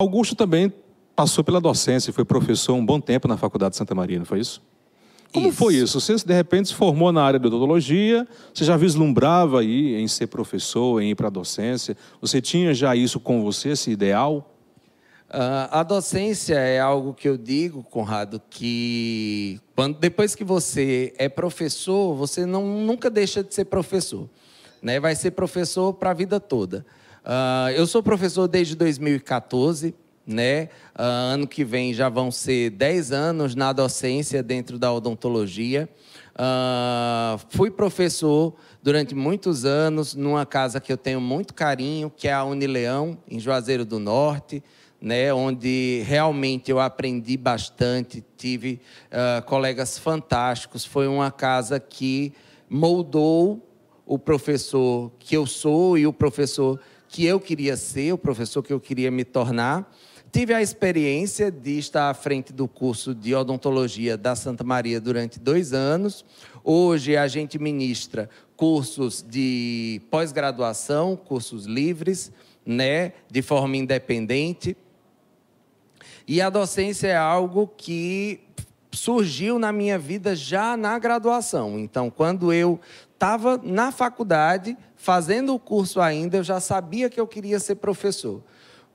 Augusto também passou pela docência, foi professor um bom tempo na Faculdade de Santa Maria, não foi isso? Como isso. foi isso? Você, de repente, se formou na área de odontologia, você já vislumbrava aí em ser professor, em ir para a docência? Você tinha já isso com você, esse ideal? Uh, a docência é algo que eu digo, Conrado, que quando, depois que você é professor, você não, nunca deixa de ser professor. Né? Vai ser professor para a vida toda. Uh, eu sou professor desde 2014, né? Uh, ano que vem já vão ser 10 anos na docência dentro da odontologia. Uh, fui professor durante muitos anos numa casa que eu tenho muito carinho, que é a Unileão, em Juazeiro do Norte né, onde realmente eu aprendi bastante, tive uh, colegas fantásticos. Foi uma casa que moldou o professor que eu sou e o professor que eu queria ser, o professor que eu queria me tornar. Tive a experiência de estar à frente do curso de odontologia da Santa Maria durante dois anos. Hoje a gente ministra cursos de pós-graduação, cursos livres, né, de forma independente. E a docência é algo que surgiu na minha vida já na graduação. Então, quando eu estava na faculdade, fazendo o curso ainda, eu já sabia que eu queria ser professor.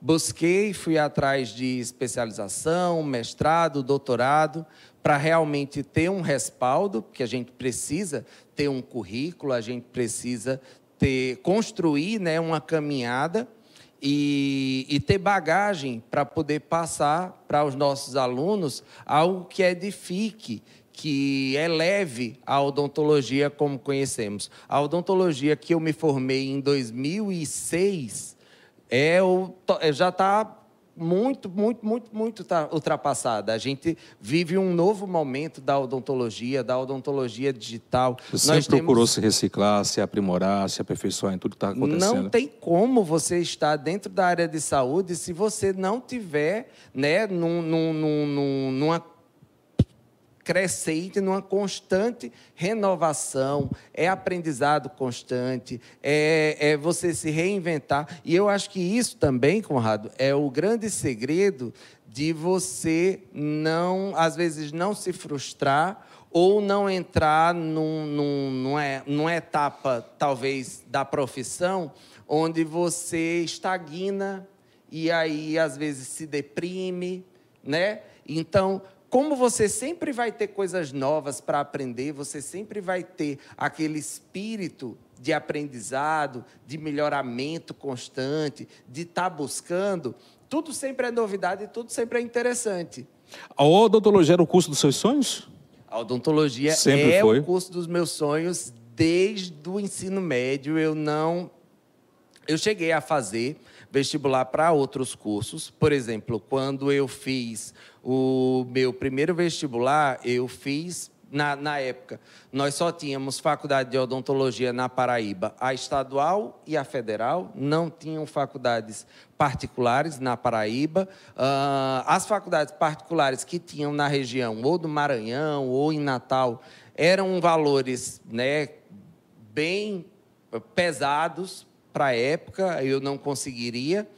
Busquei, fui atrás de especialização, mestrado, doutorado, para realmente ter um respaldo, porque a gente precisa ter um currículo, a gente precisa ter construir, né, uma caminhada e, e ter bagagem para poder passar para os nossos alunos algo que edifique, que eleve a odontologia como conhecemos. A odontologia que eu me formei em 2006 é o, já está muito, muito, muito, muito ultrapassada. A gente vive um novo momento da odontologia, da odontologia digital. Você Nós sempre procurou se reciclar, se aprimorar, se aperfeiçoar em tudo que está acontecendo. Não tem como você estar dentro da área de saúde se você não tiver né, num, num, num, numa crescente, numa constante renovação, é aprendizado constante, é, é, você se reinventar. E eu acho que isso também, Conrado, é o grande segredo de você não, às vezes, não se frustrar ou não entrar num, num, numa, numa etapa, talvez, da profissão, onde você estagna e aí, às vezes, se deprime, né? Então, como você sempre vai ter coisas novas para aprender, você sempre vai ter aquele espírito de aprendizado, de melhoramento constante, de estar tá buscando, tudo sempre é novidade e tudo sempre é interessante. A odontologia era o curso dos seus sonhos? A odontologia sempre é foi. o curso dos meus sonhos desde o ensino médio. Eu não. Eu cheguei a fazer vestibular para outros cursos. Por exemplo, quando eu fiz o meu primeiro vestibular, eu fiz na, na, época, nós só tínhamos faculdade de odontologia na Paraíba, a estadual e a federal, não tinham faculdades particulares na Paraíba. Uh, as faculdades particulares que tinham na região, ou do Maranhão, ou em Natal, eram valores né, bem pesados para a época, eu não conseguiria.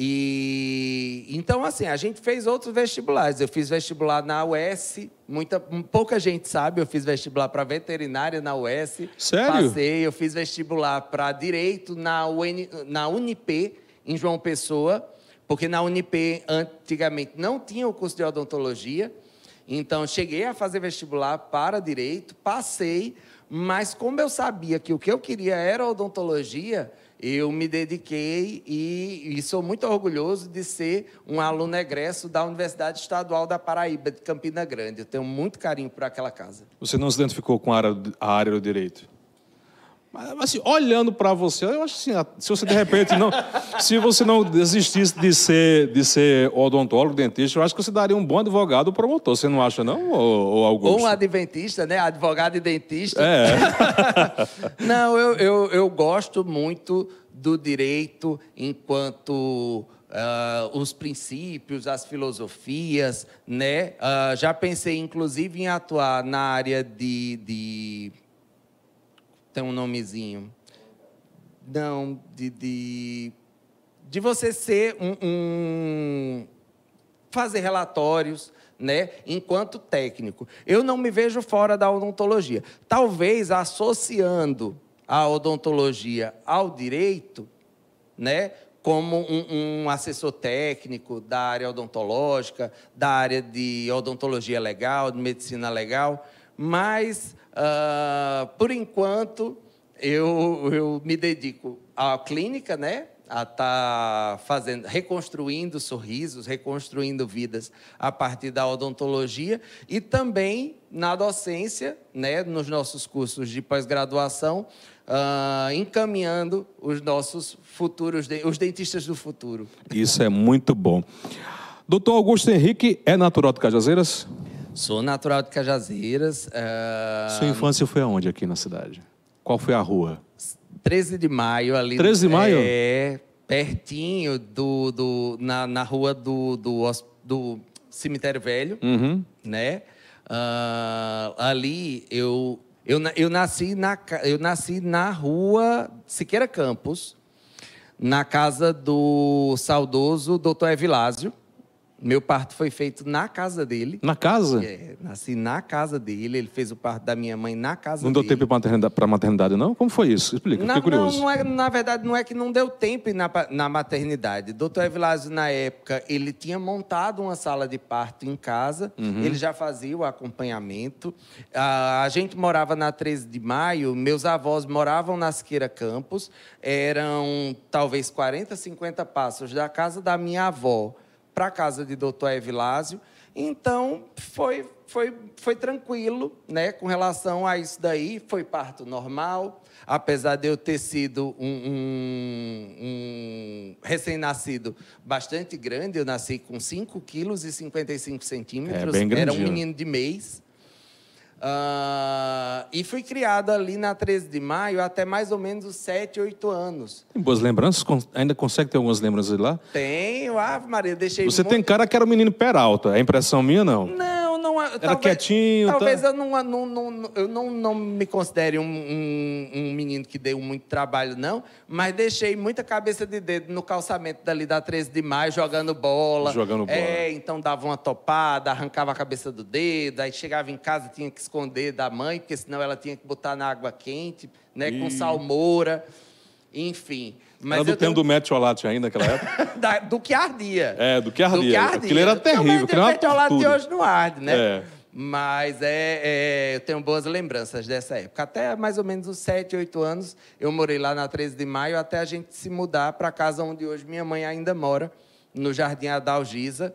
E então assim, a gente fez outros vestibulares. Eu fiz vestibular na UES, muita pouca gente sabe, eu fiz vestibular para veterinária na UES. Sério? Passei, eu fiz vestibular para direito na UN, na Unip em João Pessoa, porque na Unip antigamente não tinha o curso de odontologia. Então cheguei a fazer vestibular para direito, passei, mas como eu sabia que o que eu queria era odontologia, eu me dediquei e, e, sou muito orgulhoso de ser um aluno egresso da Universidade Estadual da Paraíba, de Campina Grande. Eu tenho muito carinho por aquela casa. Você não se identificou com a área, a área do direito? Mas, assim, olhando para você, eu acho assim, se você de repente não, se você não desistisse de ser, de ser odontólogo, dentista, eu acho que você daria um bom advogado promotor. Você não acha não, ou, ou Augusto? Ou um adventista, né? Advogado e dentista. É. não, eu, eu, eu gosto muito do direito enquanto Uh, os princípios, as filosofias, né? Uh, já pensei, inclusive, em atuar na área de, de tem um nomezinho. Não, de, de de você ser um, um fazer relatórios, né, enquanto técnico. Eu não me vejo fora da odontologia. Talvez associando a odontologia ao direito, né, como um, um, assessor técnico da área odontológica, da área de odontologia legal, de medicina legal, mas, uh, por enquanto, eu, eu me dedico à clínica, né? a estar tá fazendo, reconstruindo sorrisos, reconstruindo vidas a partir da odontologia e também na docência, né, nos nossos cursos de pós-graduação, uh, encaminhando os nossos futuros, os dentistas do futuro. Isso é muito bom. Doutor Augusto Henrique é natural de Cajazeiras? Sou natural de Cajazeiras. Uh... Sua infância foi aonde aqui na cidade? Qual foi a rua? 13 de maio ali. 13 de maio? É, pertinho do, do na, na rua do, do, do cemitério velho, uhum. né? Uh, ali eu, eu, eu, nasci na, eu nasci na rua Siqueira Campos, na casa do saudoso doutor Evilásio. Meu parto foi feito na casa dele. Na casa? É, nasci na casa dele. Ele fez o parto da minha mãe na casa não dele. Não deu tempo para a maternidade, não? Como foi isso? Explica, não, fiquei curioso. Não, não é, na verdade, não é que não deu tempo na, na maternidade. Doutor Evilásio, na época, ele tinha montado uma sala de parto em casa. Uhum. Ele já fazia o acompanhamento. A, a gente morava na 13 de maio. Meus avós moravam na Siqueira Campos. Eram talvez 40, 50 passos da casa da minha avó para a casa de doutor Evilásio. Então, foi, foi, foi tranquilo né, com relação a isso daí. Foi parto normal, apesar de eu ter sido um, um, um recém-nascido bastante grande. Eu nasci com 5 quilos e 55 centímetros. É bem Era um menino de mês. Uh, e fui criado ali na 13 de maio até mais ou menos os 7, 8 anos. Tem boas lembranças? Ainda consegue ter algumas lembranças de lá? Tenho, Ave Maria, deixei Você tem cara que era o menino Peralta, é impressão minha não? Não, não. Era talvez, quietinho? Talvez tá... eu, não, não, não, eu não, não me considere um, um, um, menino que deu muito trabalho, não, mas deixei muita cabeça de dedo no calçamento dali da 13 de maio, jogando bola. Jogando bola. É, então dava uma topada, arrancava a cabeça do dedo, aí chegava em casa tinha que esconder da mãe, porque senão ela tinha que botar na água quente, né, com salmoura, enfim. Mas do tempo tenho... do metiolate ainda naquela época? da, do que ardia. É, do que ardia. Do que ardia. Aquilo era terrível. Não, o metiolate de hoje não arde, né? É. Mas é, é, eu tenho boas lembranças dessa época. Até mais ou menos os 7, 8 anos, eu morei lá na 13 de maio, até a gente se mudar para a casa onde hoje minha mãe ainda mora, no Jardim Adalgisa,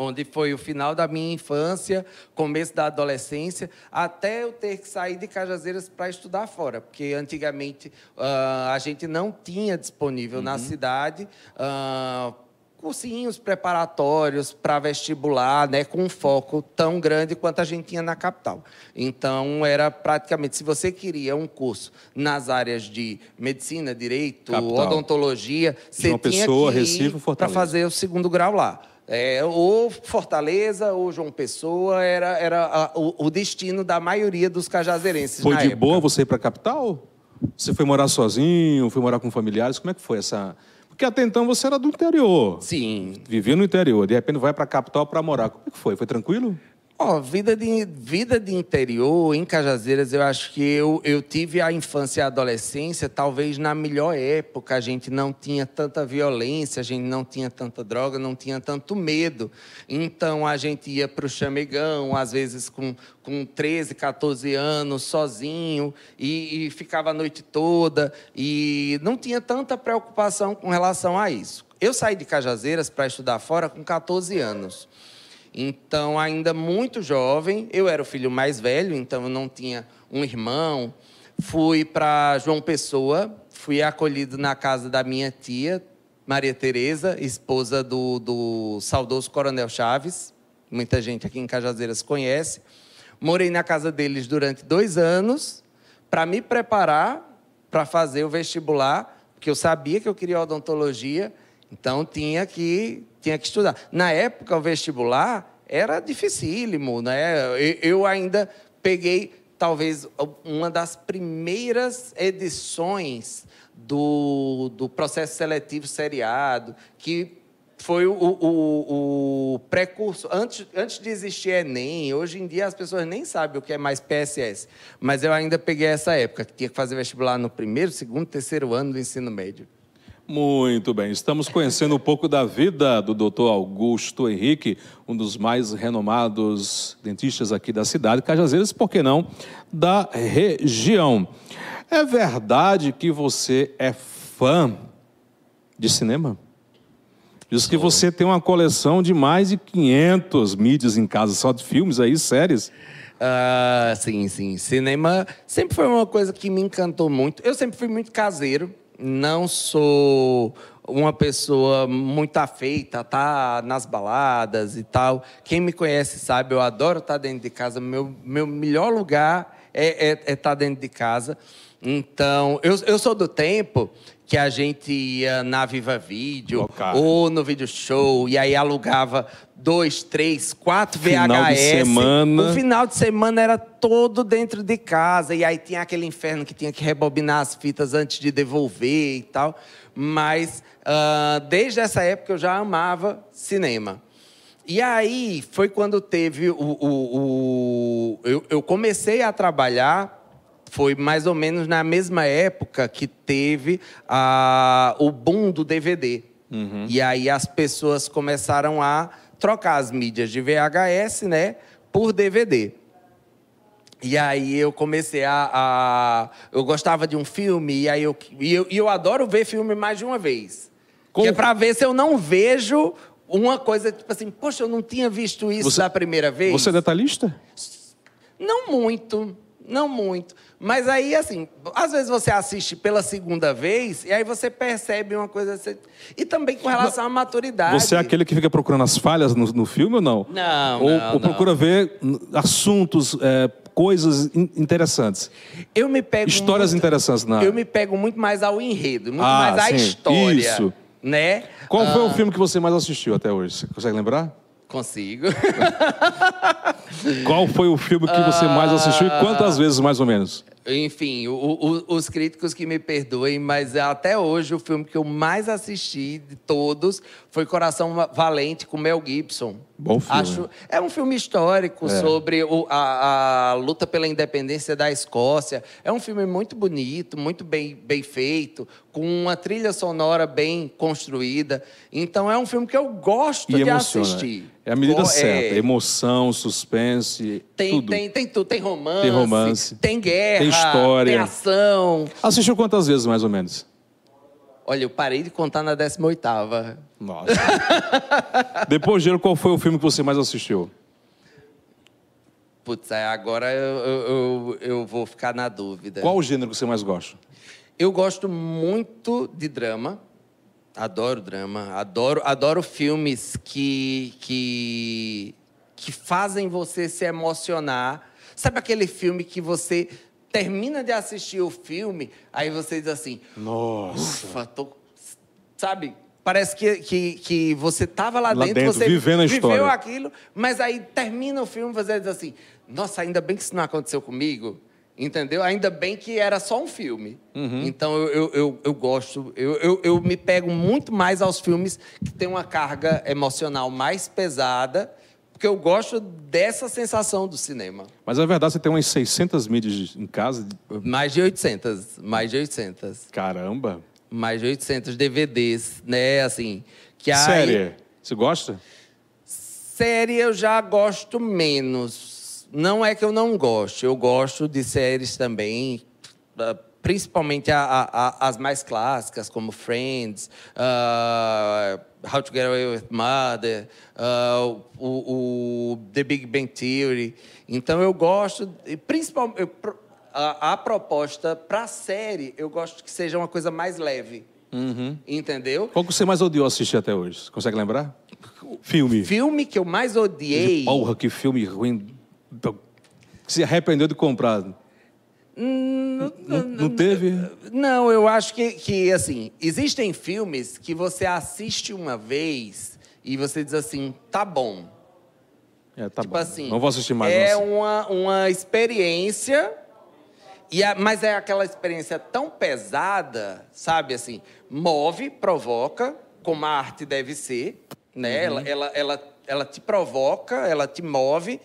onde foi o final da minha infância, começo da adolescência, até eu ter que sair de Cajazeiras para estudar fora, porque antigamente uh, a gente não tinha disponível uhum. na cidade. Uh, cursinhos preparatórios para vestibular, né, com um foco tão grande quanto a gente tinha na capital. Então, era praticamente, se você queria um curso nas áreas de medicina, direito, capital. odontologia, você João tinha Pessoa, que ir para fazer o segundo grau lá. É, ou Fortaleza ou João Pessoa era, era a, o, o, destino da maioria dos cajazeirenses. Foi de época. boa você ir para a capital? Você foi morar sozinho? Foi morar com familiares? Como é que foi essa? Porque até então você era do interior. Sim. Vivia no interior. De repente vai para a capital para morar. Como é que foi? Foi tranquilo? Oh, vida, de, vida de interior, em Cajazeiras, eu acho que eu, eu tive a infância e a adolescência, talvez na melhor época. A gente não tinha tanta violência, a gente não tinha tanta droga, não tinha tanto medo. Então, a gente ia para o chamegão, às vezes com, com 13, 14 anos, sozinho, e, e ficava a noite toda, e não tinha tanta preocupação com relação a isso. Eu saí de Cajazeiras para estudar fora com 14 anos. Então, ainda muito jovem, eu era o filho mais velho, então eu não tinha um irmão. Fui para João Pessoa, fui acolhido na casa da minha tia, Maria Tereza, esposa do, do saudoso Coronel Chaves. Muita gente aqui em Cajazeiras conhece. Morei na casa deles durante dois anos para me preparar para fazer o vestibular, porque eu sabia que eu queria odontologia, então tinha que tinha que estudar. Na época, o vestibular era dificílimo, né? Eu ainda peguei talvez uma das primeiras edições do, do processo seletivo seriado, que foi o, o, o precurso. Antes, antes de existir Enem, hoje em dia as pessoas nem sabem o que é mais PSS. Mas eu ainda peguei essa época, que tinha que fazer vestibular no primeiro, segundo, terceiro ano do ensino médio. Muito bem, estamos conhecendo um pouco da vida do Dr. Augusto Henrique, um dos mais renomados dentistas aqui da cidade, Cajazeiras, por que não, da região. É verdade que você é fã de cinema? Diz que você tem uma coleção de mais de 500 mídias em casa, só de filmes aí, séries. Ah, sim, sim. Cinema sempre foi uma coisa que me encantou muito. Eu sempre fui muito caseiro. Não sou uma pessoa muito afeita, tá nas baladas e tal. Quem me conhece sabe, eu adoro estar dentro de casa. Meu, meu melhor lugar é, é, é estar dentro de casa. Então, eu, eu sou do tempo que a gente ia na Viva Vídeo ou no Video Show e aí alugava dois, três, quatro VHS. Final de semana. O final de semana era todo dentro de casa e aí tinha aquele inferno que tinha que rebobinar as fitas antes de devolver e tal. Mas uh, desde essa época eu já amava cinema. E aí foi quando teve o. o, o eu, eu comecei a trabalhar foi mais ou menos na mesma época que teve a, o boom do DVD. Uhum. E aí as pessoas começaram a trocar as mídias de VHS, né, por DVD. E aí eu comecei a, a, Eu gostava de um filme, e aí eu, e eu, e eu adoro ver filme mais de uma vez. Com... Que é pra ver se eu não vejo uma coisa, tipo assim, poxa, eu não tinha visto isso você, da primeira vez. Você é detalhista? Não muito. Não muito. Mas aí, assim, às vezes você assiste pela segunda vez e aí você percebe uma coisa. Assim, e também com relação à maturidade. Você é aquele que fica procurando as falhas no, no filme ou não? Não. Ou, não, ou procura não. ver assuntos, é, coisas interessantes? Eu me pego. Histórias muito, interessantes na. Eu me pego muito mais ao enredo, muito ah, mais à sim. história. Isso. Né? Qual ah. foi o filme que você mais assistiu até hoje? Você consegue lembrar? Consigo. Qual foi o filme que você mais assistiu e quantas vezes, mais ou menos? Enfim, o, o, os críticos que me perdoem, mas até hoje o filme que eu mais assisti de todos foi Coração Valente com Mel Gibson. Bom filme. Acho, é um filme histórico é. sobre o, a, a, luta pela independência da Escócia. É um filme muito bonito, muito bem, bem feito, com uma trilha sonora bem construída. Então é um filme que eu gosto e de emociona. assistir. É a medida certa. Emoção, suspense, tem, tudo. Tem, tem tudo. Tem romance. Tem romance. Tem guerra. Tem história. Tem ação. Assistiu quantas vezes, mais ou menos? Olha, eu parei de contar na 18ª. Nossa. Depois de qual foi o filme que você mais assistiu? Putz, agora eu, eu, eu vou ficar na dúvida. Qual o gênero que você mais gosta? Eu gosto muito de drama. Adoro drama, adoro, adoro filmes que, que, que fazem você se emocionar. Sabe aquele filme que você termina de assistir o filme, aí você diz assim: Nossa! Ufa, tô. Sabe? Parece que, que, que você estava lá, lá dentro, dentro, você vivendo a viveu história. aquilo, mas aí termina o filme, você diz assim: Nossa, ainda bem que isso não aconteceu comigo. Entendeu? Ainda bem que era só um filme. Uhum. Então eu, eu, eu, eu gosto, eu, eu, eu, me pego muito mais aos filmes que têm uma carga emocional mais pesada, porque eu gosto dessa sensação do cinema. Mas é verdade, você tem umas 600 mídias em casa? Mais de 800, mais de 800. Caramba! Mais de 800 DVDs, né? Assim, que Série, aí... você gosta? Série eu já gosto menos não é que eu não gosto, eu gosto de séries também, ah, principalmente a, a, as mais clássicas, como Friends, uh, How to Get Away with Mother, uh, o, o, The Big Bang Theory. Então eu gosto, principalmente a, a proposta para a série, eu gosto que seja uma coisa mais leve. Uhum. Entendeu? Qual que você mais odiou assistir até hoje? Consegue lembrar? Filme. Filme que eu mais odiei. Porra, que filme ruim se arrependeu de comprar? Não, não, não, teve? Não, eu acho que, que, assim, existem filmes que você assiste uma vez e você diz assim, tá bom. É, tá tipo bom. assim. Não vou assistir mais. É não. uma, uma experiência, e a- mas é aquela experiência tão pesada, sabe? Assim, move, provoca, como a arte deve ser, né? Ela, ela, ela, ela te provoca, ela te move,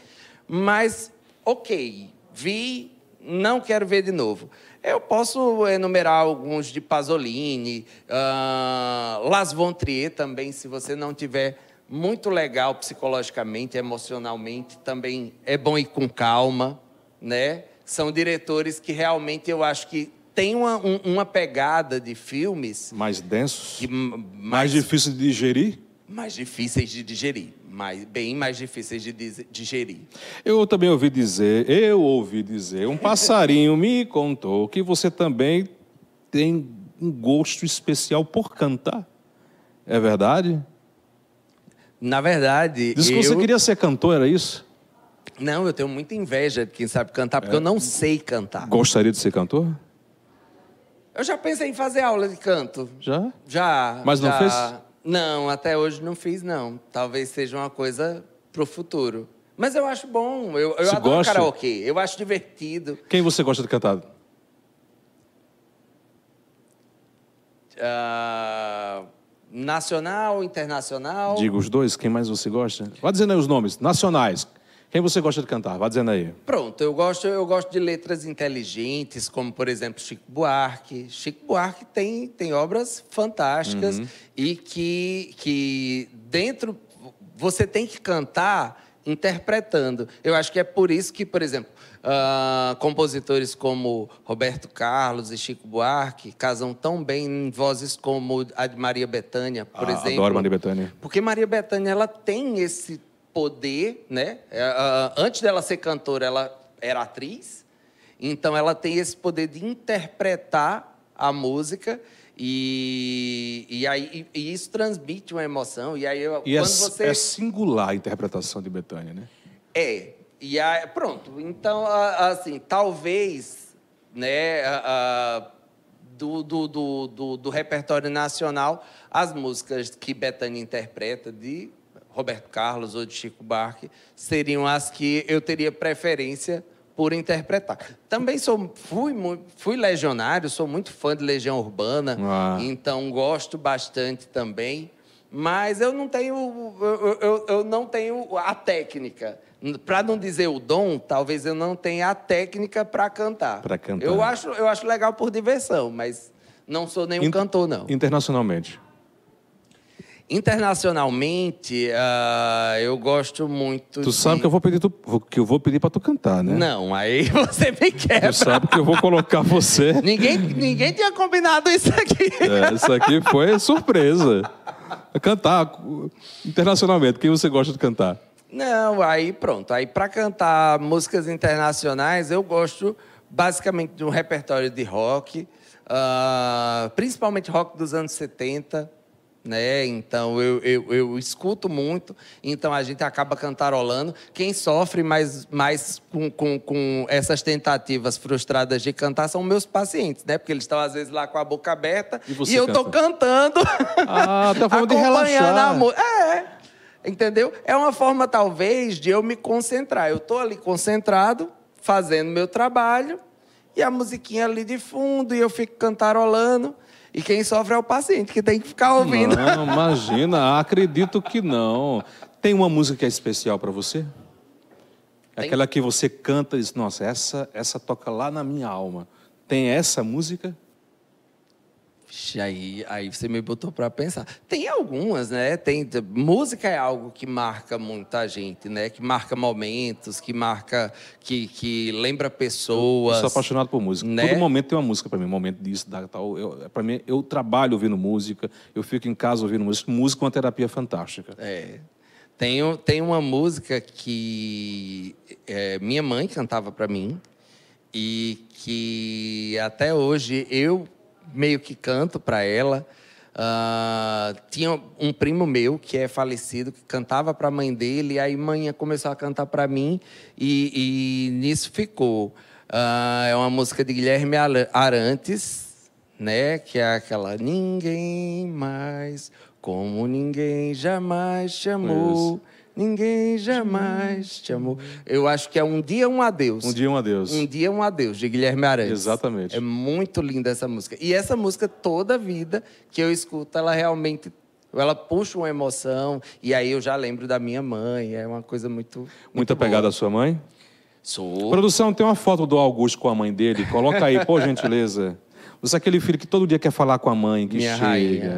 mas, ok, vi, não quero ver de novo. Eu posso enumerar alguns de Pasolini, ah, Las Von Trier também, se você não tiver muito legal psicologicamente, emocionalmente, também é bom ir com calma, né? São diretores que realmente eu acho que têm uma, um- uma pegada de filmes Mais densos? que mais mais, difícil de digerir? mais difíceis de digerir, mais, bem mais difíceis de digerir. Eu também ouvi dizer, eu ouvi dizer, um passarinho me contou que você também tem um gosto especial por cantar. É verdade? Na verdade, Diz que eu... você queria ser cantor, era isso? Não, eu tenho muita inveja de quem sabe cantar, É. porque eu não sei cantar. Gostaria de ser cantor? Eu já pensei em fazer aula de canto. Já? Já. Mas não já. fez? Não, até hoje não fiz, não. Talvez seja uma coisa pro futuro. Mas eu acho bom. Eu, eu Você adoro gosta? karaokê. Eu acho divertido. Quem você gosta de cantar? Ah, nacional, internacional. Diga os dois, quem mais você gosta? Vá dizendo aí os nomes, nacionais. Quem você gosta de cantar? Vá dizendo aí. Pronto, eu gosto, eu gosto de letras inteligentes, como, por exemplo, Chico Buarque. Chico Buarque tem, tem obras fantásticas e que, que dentro você tem que cantar interpretando. Eu acho que é por isso que, por exemplo, ah, compositores como Roberto Carlos e Chico Buarque casam tão bem em vozes como a de Maria Bethânia, por Ah, exemplo. Adoro Maria Bethânia. Porque Maria Bethânia ela tem esse poder, né? É, ah, antes dela ser cantora, ela era atriz, então ela tem esse poder de interpretar a música e, e aí e, isso transmite uma emoção. E aí eu- E é, quando você é singular a interpretação de Bethânia, né? é. E aí, pronto. Então, assim, talvez, né, a- a- do, do, do, do, repertório nacional, as músicas que Bethânia interpreta de Roberto Carlos ou de Chico Buarque seriam as que eu teria preferência por interpretar. Também sou, fui, fui legionário, sou muito fã de Legião Urbana, Ah. então gosto bastante também. Mas eu não tenho, eu, eu- eu não tenho a técnica. Para não dizer o dom, talvez eu não tenha a técnica para cantar. Pra cantar. Eu acho, eu acho legal por diversão, mas não sou nenhum In- cantor, não. Internacionalmente. Internacionalmente, ah, eu gosto muito. Tu de- sabe que eu vou pedir tu, que eu vou pedir para tu cantar, né? Não, aí você me quebra. Tu sabe que eu vou colocar você. Ninguém, ninguém tinha combinado isso aqui. É, isso aqui foi surpresa. Cantar internacionalmente. Quem você gosta de cantar? Não, aí pronto. Aí para cantar músicas internacionais, eu gosto basicamente de um repertório de rock, ah, principalmente rock dos anos 70. Né? Então eu, eu, eu escuto muito, então a gente acaba cantarolando. Quem sofre mais, mais com, com, com essas tentativas frustradas de cantar são meus pacientes, né? Porque eles estão às vezes lá com a boca aberta E e, eu canta? cantando. Ah, tá forma de acompanhando relaxar. a mu- É, entendeu? É uma forma, talvez, de eu me concentrar. Eu tô ali concentrado, fazendo meu trabalho, e a musiquinha ali de fundo, e eu fico cantarolando. E quem sofre é o paciente, que tem que ficar ouvindo. Não, imagina, acredito que não. Tem uma música que é especial para você? Tem. Aquela que você canta e diz, nossa, essa, essa toca lá na minha alma. Tem essa música? Aí, aí você me botou para pensar. Tem algumas, né? Tem, música é algo que marca muita gente, né? Que marca momentos, que marca, que, que lembra Eu pessoas. sou apaixonado por música. né? Todo momento tem uma música para mim, um momento disso, da tal. Eu, para mim, eu trabalho ouvindo música, eu fico em casa ouvindo música. Música é uma terapia fantástica. É. Tem, tem uma música que é, minha mãe cantava para mim e que até hoje eu meio que canto para ela. Ah, tinha um primo meu que é falecido que cantava para a mãe dele, e aí mãe começou a cantar para mim e, e nisso ficou. Ah, é uma música de Guilherme Arantes, né? Que é aquela ninguém mais como ninguém jamais chamou Ninguém jamais te amou. Eu acho que é Um Dia Um Adeus. Um Dia Um Adeus. Um Dia Um Adeus, de Guilherme Arantes. Exatamente. É muito linda essa música. E essa música, toda vida que eu escuto, ela realmente ela puxa uma emoção e aí eu já lembro da minha mãe. É uma coisa muito. muito Muito apegada à sua mãe? Sou. Produção, tem uma foto do Augusto com a mãe dele. Coloca aí, por gentileza. Você é aquele filho que todo dia quer falar com a mãe, que Minha chega. rainha.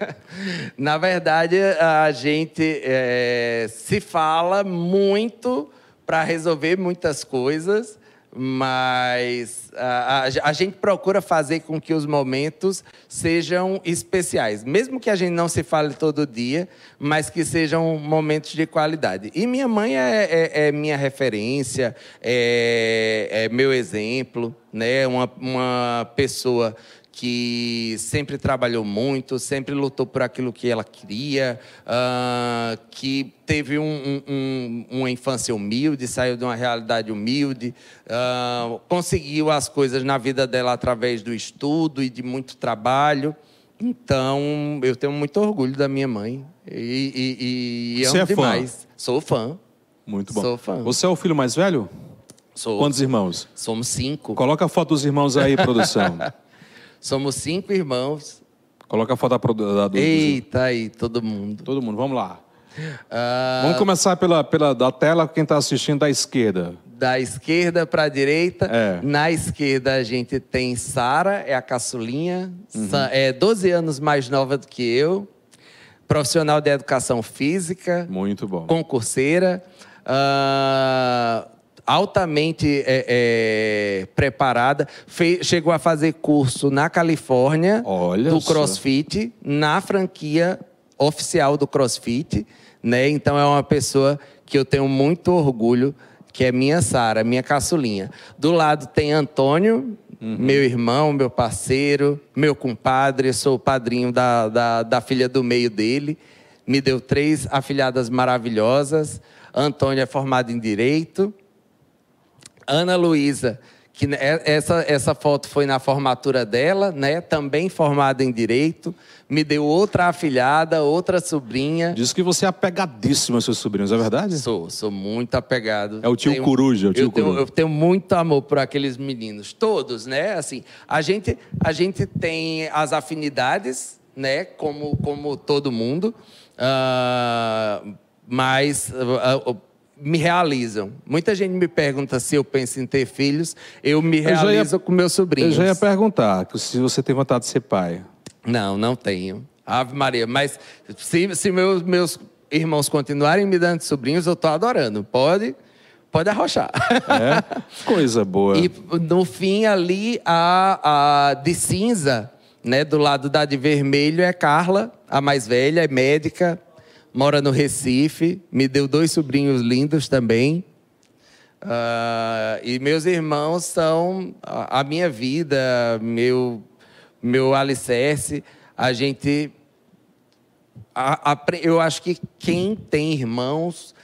é. Na verdade, a gente é, se fala muito para resolver muitas coisas, mas a, a- a gente procura fazer com que os momentos sejam especiais. Mesmo que a gente não se fale todo dia, mas que sejam momentos de qualidade. E minha mãe é, é- é minha referência, é, é meu exemplo, né? uma, uma pessoa que sempre trabalhou muito, sempre lutou por aquilo que ela queria, ah, que teve um- um- um- uma infância humilde, saiu de uma realidade humilde, ah, conseguiu as coisas na vida dela através do estudo e de muito trabalho. Então, eu tenho muito orgulho da minha mãe e, e, e Você amo é fã? demais. Sou fã. Muito bom. Sou fã. Você é o filho mais velho? Sou. Quantos irmãos? Somos cinco. Coloca a foto dos irmãos aí, produção. Somos cinco irmãos. Coloca a foto da, produ- da, do, dos- Eita aí, todo mundo. Todo mundo, vamos lá. Ah, Vamos começar pela, pela da tela, quem está assistindo da esquerda. da esquerda para a direita. É. Na esquerda a gente tem Sara, é a caçulinha, Sa- é 12 anos mais nova do que eu, profissional de educação física, Muito bom. concurseira, ah, altamente é, é, preparada, Fe- chegou a fazer curso na Califórnia Olha do só. CrossFit, na franquia oficial do CrossFit, né? Então é uma pessoa que eu tenho muito orgulho, que é minha Sara, minha caçulinha. Do lado tem Antônio, meu irmão, meu parceiro, meu compadre, sou o padrinho da, da, da filha do meio dele. Me deu três afilhadas maravilhosas. Antônio é formado em Direito. Ana Luísa, que é- essa, essa foto foi na formatura dela, né? Também formada em Direito. Me deu outra afilhada, outra sobrinha. Diz que você é apegadíssimo aos seus sobrinhos, é verdade? Sou, sou muito apegado. É o tio Tenho- Coruja, o tio eu, tenho, Coruja. eu tenho muito amor por aqueles meninos, todos, né? Assim, a gente, a gente tem as afinidades, né? Como, como todo mundo, ah, mas ah, ah, me realizam. Muita gente me pergunta se eu penso em ter filhos, eu me já ia- realizo com meus Eu sobrinhos. já ia perguntar se você tem vontade de ser pai. Não, não tenho. Ave Maria. Mas se, se meus, meus irmãos continuarem me dando sobrinhos, eu tô adorando. Pode, pode arrochar. É? Coisa boa. e no fim, ali, a, a de cinza, né, do lado da de vermelho, é Carla, a mais velha, é médica, mora no Recife, me deu dois sobrinhos lindos também. Ah, e meus irmãos são a, a minha vida, meu, meu alicerce. A gente. a- apre- eu acho que quem tem irmãos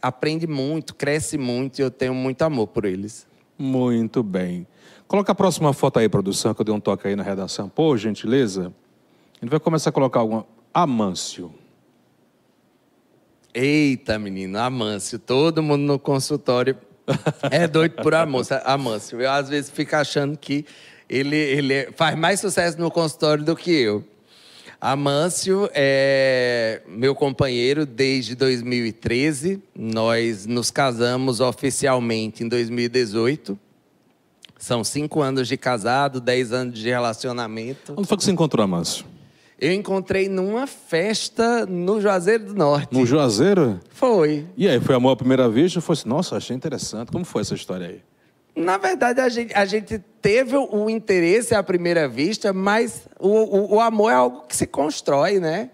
aprende muito, cresce muito e eu tenho muito amor por eles. Muito bem. Coloca a próxima foto aí, produção, que eu dei um toque aí na redação. Por gentileza. A gente vai começar a colocar alguma. Amâncio. Eita, menino, Amâncio, todo mundo no consultório é doido por Amâncio. Amâncio. Eu às vezes fico achando que ele, ele faz mais sucesso no consultório do que eu. Amâncio é meu companheiro desde 2013. Nós nos casamos oficialmente em 2018. São cinco anos de casado, dez anos de relacionamento. Onde foi que você encontrou Amâncio? Eu encontrei numa festa no Juazeiro do Norte. No Juazeiro? Foi. E aí, foi amor à primeira vista? Eu falei assim, nossa, achei interessante. Como foi essa história aí? Na verdade, a gente, a gente teve o interesse à primeira vista, mas o, o, o amor é algo que se constrói, né?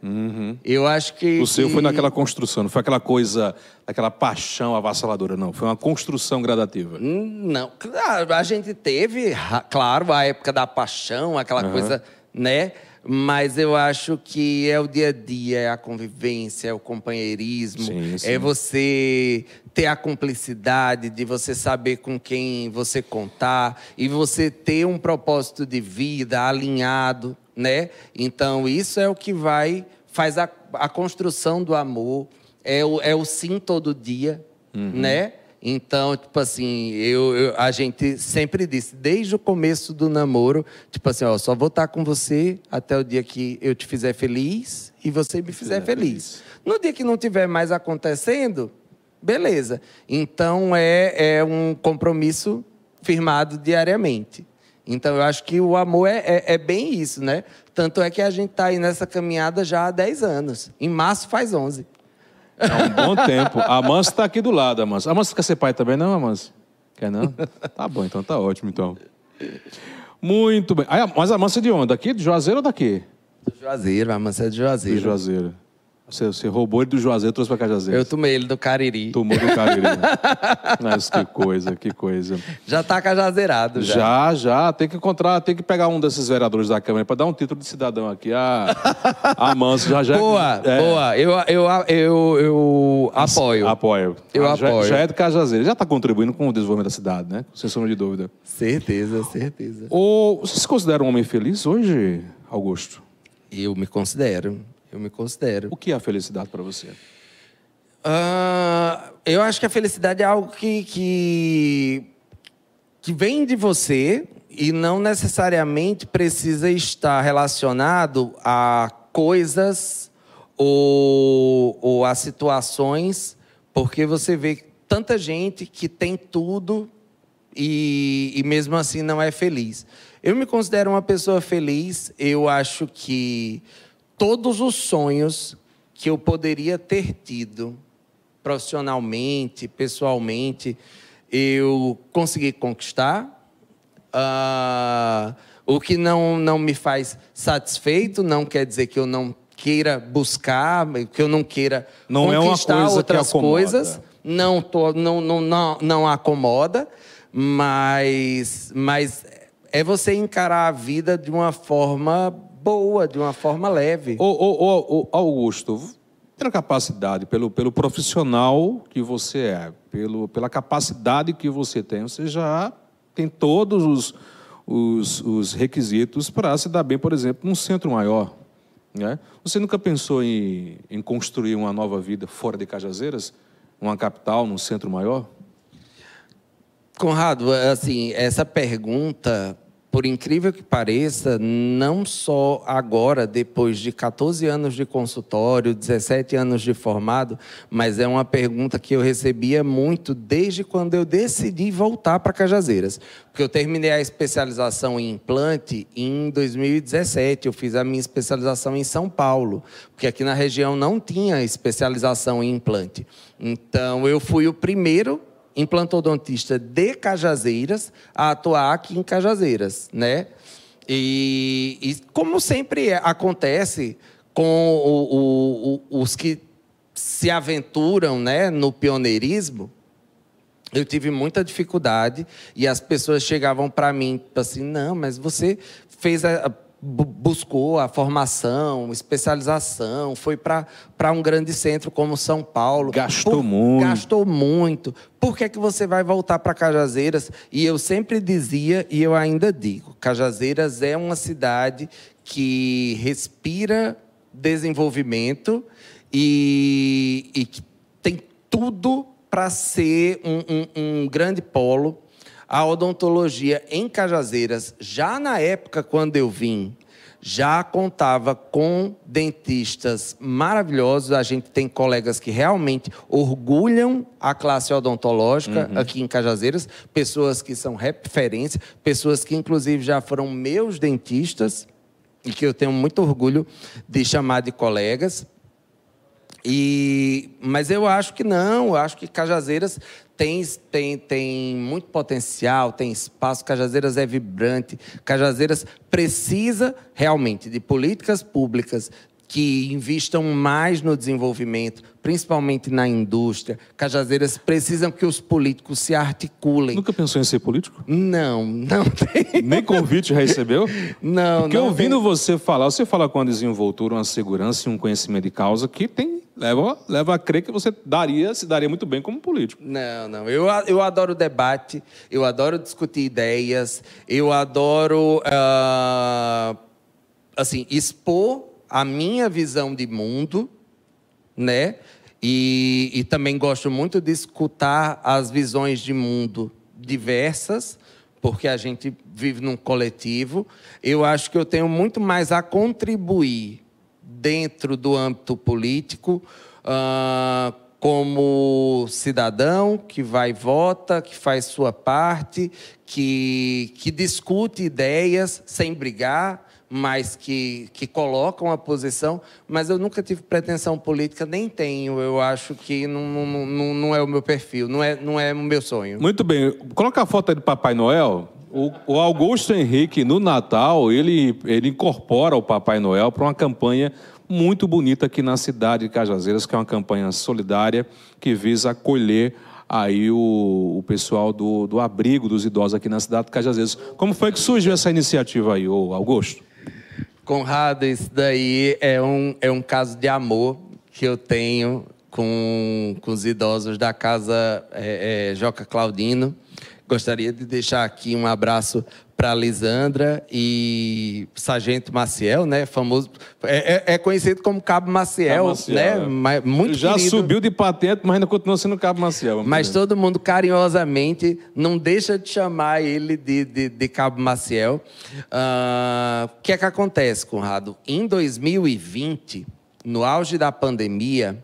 Eu acho que. Uhum. O seu que- foi naquela construção, não foi aquela coisa, aquela paixão avassaladora, não. Foi uma construção gradativa. Hum, Não, claro, a gente teve, claro, a época da paixão, aquela coisa, né? Mas eu acho que é o dia a dia, é a convivência, é o companheirismo, Sim, sim. é você ter a cumplicidade de você saber com quem você contar e você ter um propósito de vida alinhado, né? Então isso é o que vai faz a, a construção do amor, é o, é o sim todo dia, uhum. né? Então, tipo assim, eu, eu, a gente sempre disse, desde o começo do namoro, tipo assim, ó, só vou estar com você até o dia que eu te fizer feliz e você me fizer feliz. No dia que não tiver mais acontecendo, beleza. Então é, é um compromisso firmado diariamente. Então eu acho que o amor é, é, é bem isso, né? Tanto é que a gente está aí nessa caminhada já há 10 anos. Em março faz 11. É um bom tempo. A Mansa está aqui do lado, a Mansa. A Mansa quer ser pai também, não, Mansa? Quer não? Tá bom, então tá ótimo, então. Muito bem. Mas a Mansa é de onde? Daqui? De Juazeiro ou daqui? Do Juazeiro, a Mansa é de Juazeiro. De Juazeiro. Você, você, roubou ele do Juazeiro e trouxe para Cajazeiras. Eu tomei ele do Cariri. Tomou do Cariri. Mas que coisa, que coisa. Já está cajazeirado, já. Já, já. Tem que encontrar, tem que pegar um desses vereadores da Câmara para dar um título de cidadão aqui. A, a Manso já já. Boa, é... boa. Eu, eu, eu, eu apoio. Apoio. Eu ah, apoio. Já, já é do Cajazeiras. Já está contribuindo com o desenvolvimento da cidade, né? Sem sombra de dúvida. Certeza, certeza. O, você se considera um homem feliz hoje, Augusto? Eu me considero. Eu me considero. O que é a felicidade para você? Uh, eu acho que a felicidade é algo que, que, que vem de você e não necessariamente precisa estar relacionado a coisas ou, ou a situações, porque você vê tanta gente que tem tudo e, e mesmo assim não é feliz. Eu me considero uma pessoa feliz, eu acho que todos os sonhos que eu poderia ter tido profissionalmente, pessoalmente, eu consegui conquistar. Uh, o que não, não me faz satisfeito não quer dizer que eu não queira buscar, que eu não queira não conquistar é coisa outras coisas. Não, tô, não, não, não, não acomoda, mas, mas é você encarar a vida de uma forma boa, de uma forma leve. Ô, ô, ô, Augusto, pela capacidade, pelo, pelo profissional que você é, pelo, pela capacidade que você tem, você já tem todos os, os, os requisitos para se dar bem, por exemplo, num centro maior. Né? Você nunca pensou em, em construir uma nova vida fora de Cajazeiras? Uma capital, num centro maior? Conrado, assim, essa pergunta por incrível que pareça, não só agora, depois de 14 anos de consultório, 17 anos de formado, mas é uma pergunta que eu recebia muito desde quando eu decidi voltar para Cajazeiras. Porque eu terminei a especialização em implante em 2017. Eu fiz a minha especialização em São Paulo, porque aqui na região não tinha especialização em implante. Então, eu fui o primeiro implantodontista de Cajazeiras a atuar aqui em Cajazeiras, né? E, e como sempre acontece com o, o, o, os que se aventuram né, no pioneirismo, eu tive muita dificuldade e as pessoas chegavam para mim assim, não, mas você fez a, buscou a formação, especialização, foi para um grande centro como São Paulo. Gastou Por, muito. Gastou muito. Por que, é que você vai voltar para Cajazeiras? E eu sempre dizia, e eu ainda digo, Cajazeiras é uma cidade que respira desenvolvimento e, e que tem tudo para ser um, um, um grande polo a odontologia em Cajazeiras, já na época quando eu vim, já contava com dentistas maravilhosos. A gente tem colegas que realmente orgulham a classe odontológica uhum. aqui em Cajazeiras, pessoas que são referência, pessoas que inclusive já foram meus dentistas e que eu tenho muito orgulho de chamar de colegas. E, mas eu acho que não, eu acho que Cajazeiras tem, tem, tem muito potencial, tem espaço. Cajazeiras é vibrante. Cajazeiras precisa realmente de políticas públicas que investam mais no desenvolvimento, principalmente na indústria. Cajazeiras precisam que os políticos se articulem. Nunca pensou em ser político? Não, não tem. Nem convite recebeu? Não, Porque não. ouvindo tem. você falar, você fala com uma desenvoltura, uma segurança e um conhecimento de causa que tem leva, leva a crer que você daria, se daria muito bem como político. Não, não. Eu, eu adoro debate, eu adoro discutir ideias, eu adoro uh, assim expor a minha visão de mundo, né? E, e também gosto muito de escutar as visões de mundo diversas, porque a gente vive num coletivo. Eu acho que eu tenho muito mais a contribuir dentro do âmbito político. Uh, como cidadão que vai vota, que faz sua parte, que, que discute ideias sem brigar, mas que, que colocam a posição. Mas eu nunca tive pretensão política, nem tenho. Eu acho que não, não, não, é o meu perfil, não é, não é o meu sonho. Muito bem. Coloca a foto aí do Papai Noel. O, o Augusto Henrique, no Natal, ele, ele incorpora o Papai Noel para uma campanha muito bonita aqui na cidade de Cajazeiras, que é uma campanha solidária que visa acolher aí o, o pessoal do, do abrigo dos idosos aqui na cidade de Cajazeiras. Como foi que surgiu essa iniciativa aí, Augusto? Conrado, isso daí é um, é um caso de amor que eu tenho com, com os idosos da casa é, é, Joca Claudino. Gostaria de deixar aqui um abraço para Lisandra e Sargento Maciel, né? Famoso, é, é, é conhecido como Cabo Maciel, Maciel né? É. Muito Já querido. subiu de patente, mas ainda continua sendo Cabo Maciel. Mas dizer. todo mundo carinhosamente não deixa de chamar ele de, de, de Cabo Maciel. Uh, o que é que acontece, Conrado? Em 2020, no auge da pandemia,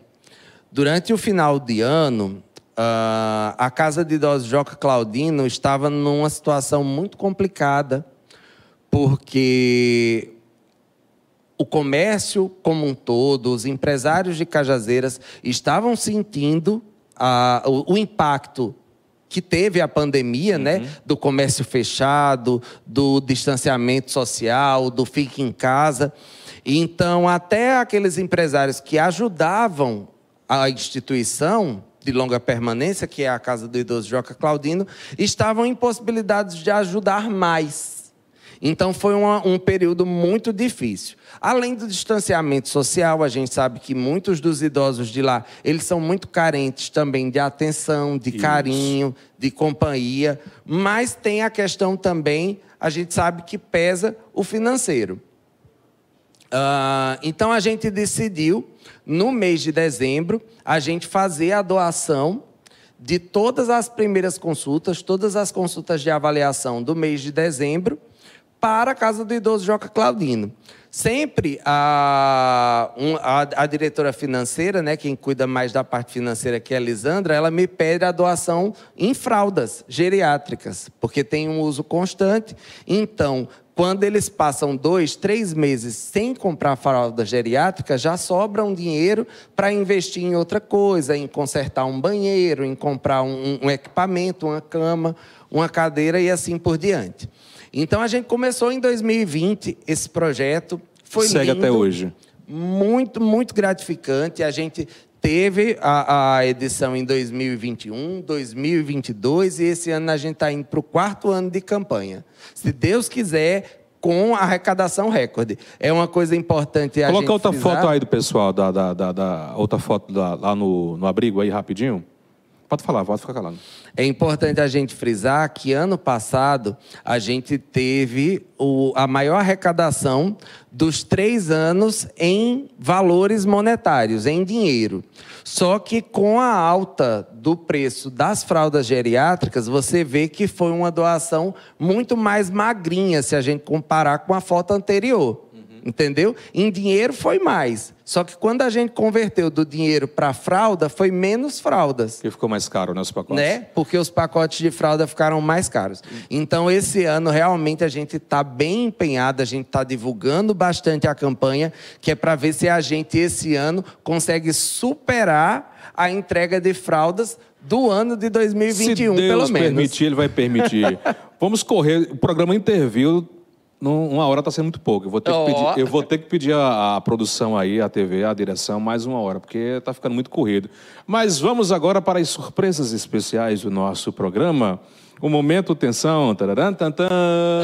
durante o final de ano, Uh, a casa de idosos Joca Claudino estava numa situação muito complicada, porque o comércio como um todo, os empresários de Cajazeiras estavam sentindo uh, o, o, impacto que teve a pandemia, né? uhum. né? Do comércio fechado, do distanciamento social, do fique em casa. Então, até aqueles empresários que ajudavam a instituição de longa permanência, que é a casa do idoso Joca Claudino, estavam impossibilitados de ajudar mais. Então foi uma, um período muito difícil. Além do distanciamento social, a gente sabe que muitos dos idosos de lá, eles são muito carentes também de atenção, de Isso. carinho, de companhia, mas tem a questão também, a gente sabe que pesa o financeiro. Uh, então a gente decidiu, no mês de dezembro, a gente fazer a doação de todas as primeiras consultas, todas as consultas de avaliação do mês de dezembro, para a Casa do Idoso Joca Claudino. Sempre a, a, a, diretora financeira, né, quem cuida mais da parte financeira, que é a Lisandra, ela me pede a doação em fraldas geriátricas, porque tem um uso constante. Então, quando eles passam dois, três meses sem comprar fralda geriátrica, já sobra um dinheiro para investir em outra coisa, em consertar um banheiro, em comprar um, um equipamento, uma cama, uma cadeira e assim por diante. Então a gente começou em 2020 esse projeto. Foi Segue lindo, até hoje. Muito, muito gratificante. A gente teve a, a, edição em 2021, 2022 e esse ano a gente está indo para o quarto ano de campanha. Se Deus quiser, com arrecadação recorde. É uma coisa importante a Coloca outra frisar. foto aí do pessoal, da, da, da, da outra foto lá no, no abrigo aí, rapidinho. Pode falar, pode ficar calado. É importante a gente frisar que ano passado a gente teve o, a maior arrecadação dos três anos em valores monetários, em dinheiro. Só que com a alta do preço das fraldas geriátricas, você vê que foi uma doação muito mais magrinha se a gente comparar com a foto anterior entendeu? Em dinheiro foi mais. Só que quando a gente converteu do dinheiro para fralda, foi menos fraldas. Que ficou mais caro, né, os pacotes? Né? Porque os pacotes de fralda ficaram mais caros. Então, esse ano, realmente, a gente está bem empenhado, a gente está divulgando bastante a campanha, que é para ver se a gente, esse ano, consegue superar a entrega de fraldas do ano de 2021, Se Deus pelo menos. permitir, ele vai permitir. Vamos correr. O programa interviu uma hora está sendo muito pouco. Eu vou ter, oh. que, pedir, eu vou ter que pedir a, a, produção aí, a TV, a direção, mais uma hora, porque está ficando muito corrido. Mas vamos agora para as surpresas especiais do nosso programa. O momento tensão. Tararam, tantan.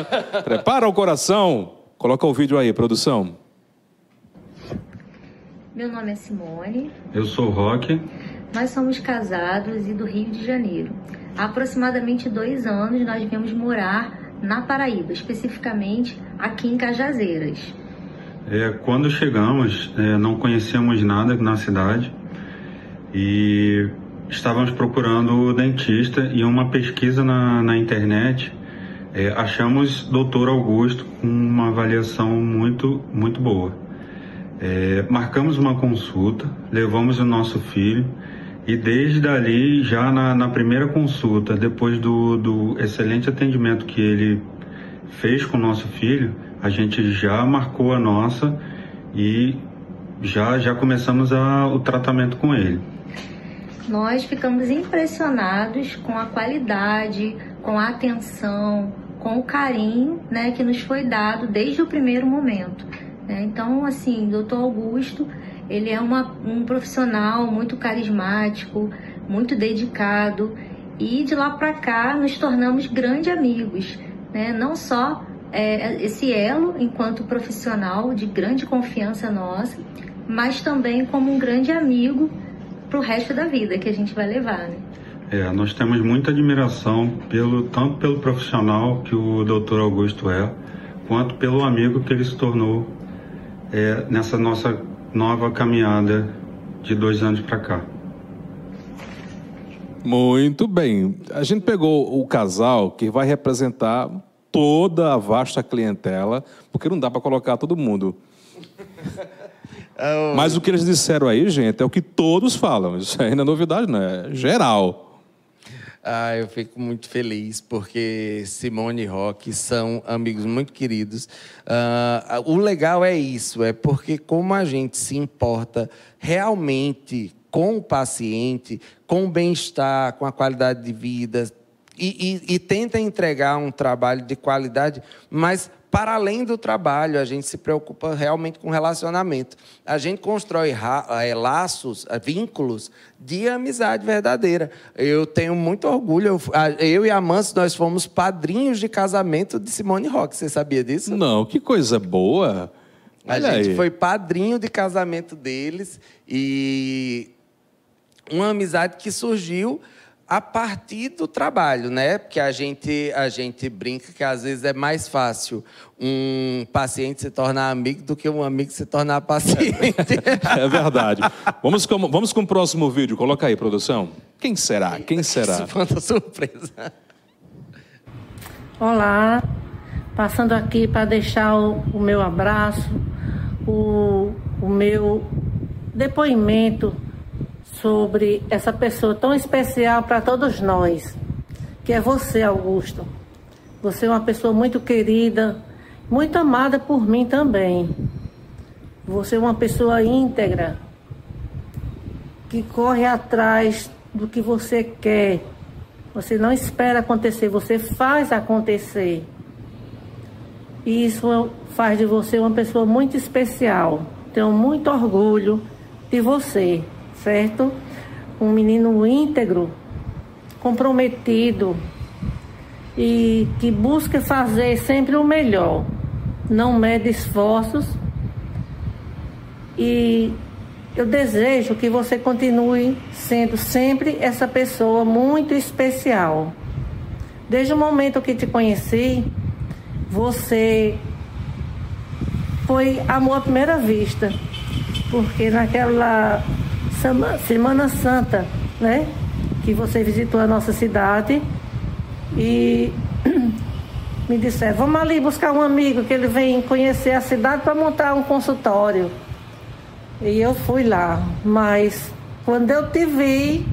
Prepara o coração. Coloca o vídeo aí, produção. Meu nome é Simone. Eu sou o Roque. Nós somos casados e do Rio de Janeiro. Há aproximadamente dois anos nós viemos morar na Paraíba, especificamente aqui em Cajazeiras. É, quando chegamos, é, não conhecíamos nada na cidade. e estávamos procurando dentista e uma pesquisa na, na internet é, achamos doutor Augusto com uma avaliação muito, muito boa. É, marcamos uma consulta, levamos o nosso filho e desde ali, já na, na primeira consulta, depois do, do excelente atendimento que ele fez com o nosso filho, a gente já marcou a nossa e já, já começamos a, o tratamento com ele. Nós ficamos impressionados com a qualidade, com a atenção, com o carinho né, que nos foi dado desde o primeiro momento. Né? Então, assim, doutor Augusto, ele é uma, um profissional muito carismático, muito dedicado e de lá para cá nos tornamos grandes amigos, né? não só é, esse elo enquanto profissional de grande confiança nossa, mas também como um grande amigo para o resto da vida que a gente vai levar. Né? É, nós temos muita admiração pelo tanto pelo profissional que o Dr. Augusto é, quanto pelo amigo que ele se tornou é, nessa nossa nova caminhada de dois anos para cá. Muito bem. A gente pegou o casal que vai representar toda a vasta clientela, porque não dá para colocar todo mundo. Oh. Mas o que eles disseram aí, gente, é o que todos falam. Isso aí não é novidade, não é geral. Ah, eu fico muito feliz porque Simone e Rock são amigos muito queridos. Ah, o legal é isso, é porque como a gente se importa realmente com o paciente, com o bem-estar, com a qualidade de vida, e, e, e, tenta entregar um trabalho de qualidade, mas para além do trabalho, a gente se preocupa realmente com relacionamento. A gente constrói é, laços, eh, vínculos de amizade verdadeira. Eu tenho muito orgulho. Eu e a Manso, nós fomos padrinhos de casamento de Simone Rock. Você sabia disso? Não, que coisa boa. Olha a gente aí. foi padrinho de casamento deles e uma amizade que surgiu a partir do trabalho, né? Porque a gente, a gente brinca que às vezes é mais fácil um paciente se tornar amigo do que um amigo se tornar paciente. É, verdade. Vamos com, vamos com o próximo vídeo. Coloca aí, produção. Quem será? Quem será? Quanta surpresa. Olá, passando aqui para deixar o, o meu abraço, o, o meu depoimento sobre essa pessoa tão especial para todos nós, que é você, Augusto. Você é uma pessoa muito querida, muito amada por mim também. Você é uma pessoa íntegra, que corre atrás do que você quer. Você não espera acontecer, você faz acontecer. E isso faz de você uma pessoa muito especial. Tenho muito orgulho de você certo? Um menino íntegro, comprometido e que busca fazer sempre o melhor, não mede esforços. E eu desejo que você continue sendo sempre essa pessoa muito especial. Desde o momento que te conheci, você foi amor à primeira vista, porque naquela Semana Santa, né? Que você visitou a nossa cidade e me disseram, vamos ali buscar um amigo que ele vem conhecer a cidade para montar um consultório. E eu fui lá, mas quando eu te vi,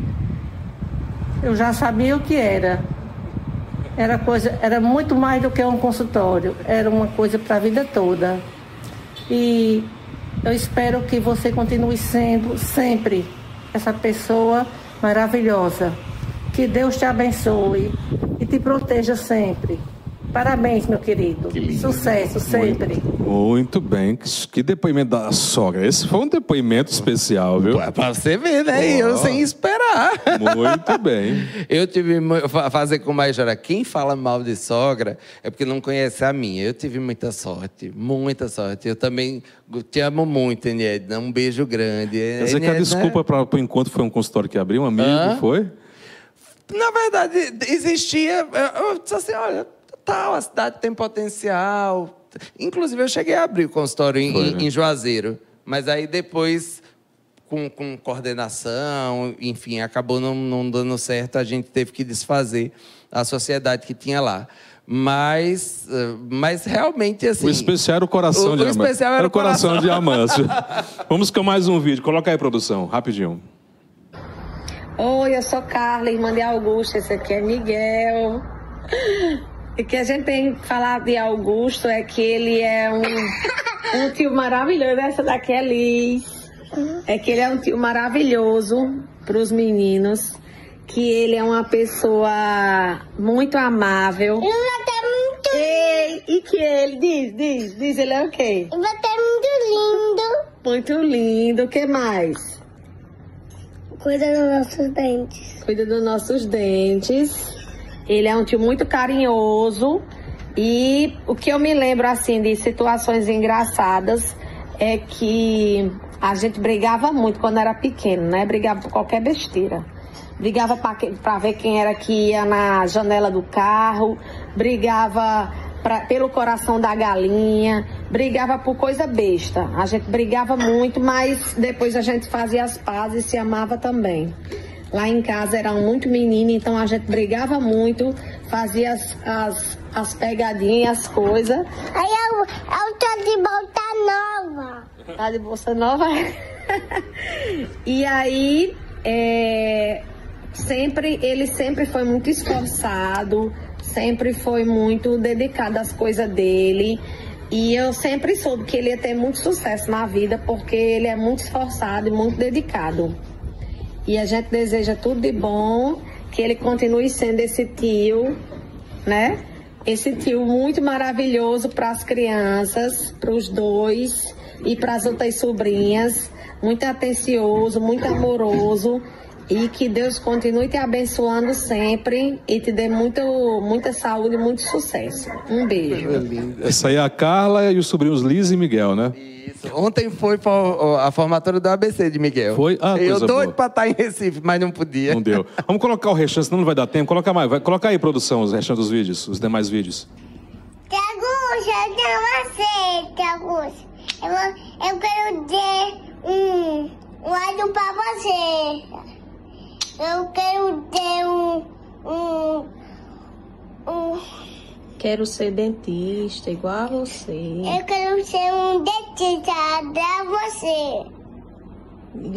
eu já sabia o que era. Era coisa, era muito mais do que um consultório, era uma coisa para a vida toda. E eu espero que você continue sendo sempre essa pessoa maravilhosa. Que Deus te abençoe e te proteja sempre. Parabéns, meu querido. Que Sucesso sempre. Muito, muito bem. Que depoimento da sogra. Esse foi um depoimento especial, viu? É pra você ver, né? Oh. Eu sem esperar. Muito bem. Eu tive fazer com mais Jara. Quem fala mal de sogra é porque não conhece a minha. Eu tive muita sorte, muita sorte. Eu também te amo muito, Eniedna. Um beijo grande. Quer dizer que a desculpa para o encontro foi um consultório que abriu, um amigo, Hã? foi? Na verdade, existia. Eu disse assim: olha, tal, a cidade tem potencial. Inclusive, eu cheguei a abrir o consultório em, Foi, né? em Juazeiro. Mas aí depois com, com coordenação, enfim, acabou não, não dando certo, a gente teve que desfazer a sociedade que tinha lá. Mas, eh, mas realmente assim. O especial era o coração o, de o especial era, era o coração, coração de Amâncio. Vamos com mais um vídeo. Coloca aí, produção, rapidinho. Oi, eu sou Carla, irmã de Augusto. Esse aqui é Miguel. E o que a gente tem que falar de Augusto é que ele é um, um tio maravilhoso. Essa daqui é Liz. É que ele é um tio maravilhoso para os meninos. Que ele é uma pessoa muito amável. Ele ter muito Ei, e que ele diz, diz, diz, ele é o quê? Ele ter muito lindo. Muito lindo. O que mais? Cuida dos nossos dentes. Cuida dos nossos dentes. Ele é um tio muito carinhoso. E o que eu me lembro, assim, de situações engraçadas é que a gente brigava muito quando era pequeno, né? Brigava por qualquer besteira. Brigava para ver quem era que ia na janela do carro, brigava pra, pelo coração da galinha, brigava por coisa besta. A gente brigava muito, mas depois a gente fazia as pazes e se amava também. Lá em casa eram muito meninos, então a gente brigava muito, fazia as, as, as pegadinhas, as coisas. Aí eu, eu tô de bolsa nova. Tá de bolsa nova? e aí, é, sempre, ele sempre foi muito esforçado, sempre foi muito dedicado às coisas dele. E eu sempre soube que ele ia ter muito sucesso na vida, porque ele é muito esforçado e muito dedicado. E a gente deseja tudo de bom, que ele continue sendo esse tio, né? Esse tio muito maravilhoso para as crianças, para os dois e para as outras sobrinhas. Muito atencioso, muito amoroso. E que Deus continue te abençoando sempre e te dê muito, muita saúde e muito sucesso. Um beijo. Essa aí é a Carla e os sobrinhos Liz e Miguel, né? Isso. Ontem foi a formatura do ABC de Miguel. Foi? Ah, Eu doido boa. pra estar em Recife, mas não podia. Não deu. Vamos colocar o restante, senão não vai dar tempo. Coloca mais. Vai, coloca aí, produção, os restantes dos vídeos, os demais vídeos. Eu tenho você, Tiago. Eu, eu quero ter um, um olho pra você. Eu quero ter um, um, um Quero ser dentista, igual a você. eu quero ser um dentista pra você.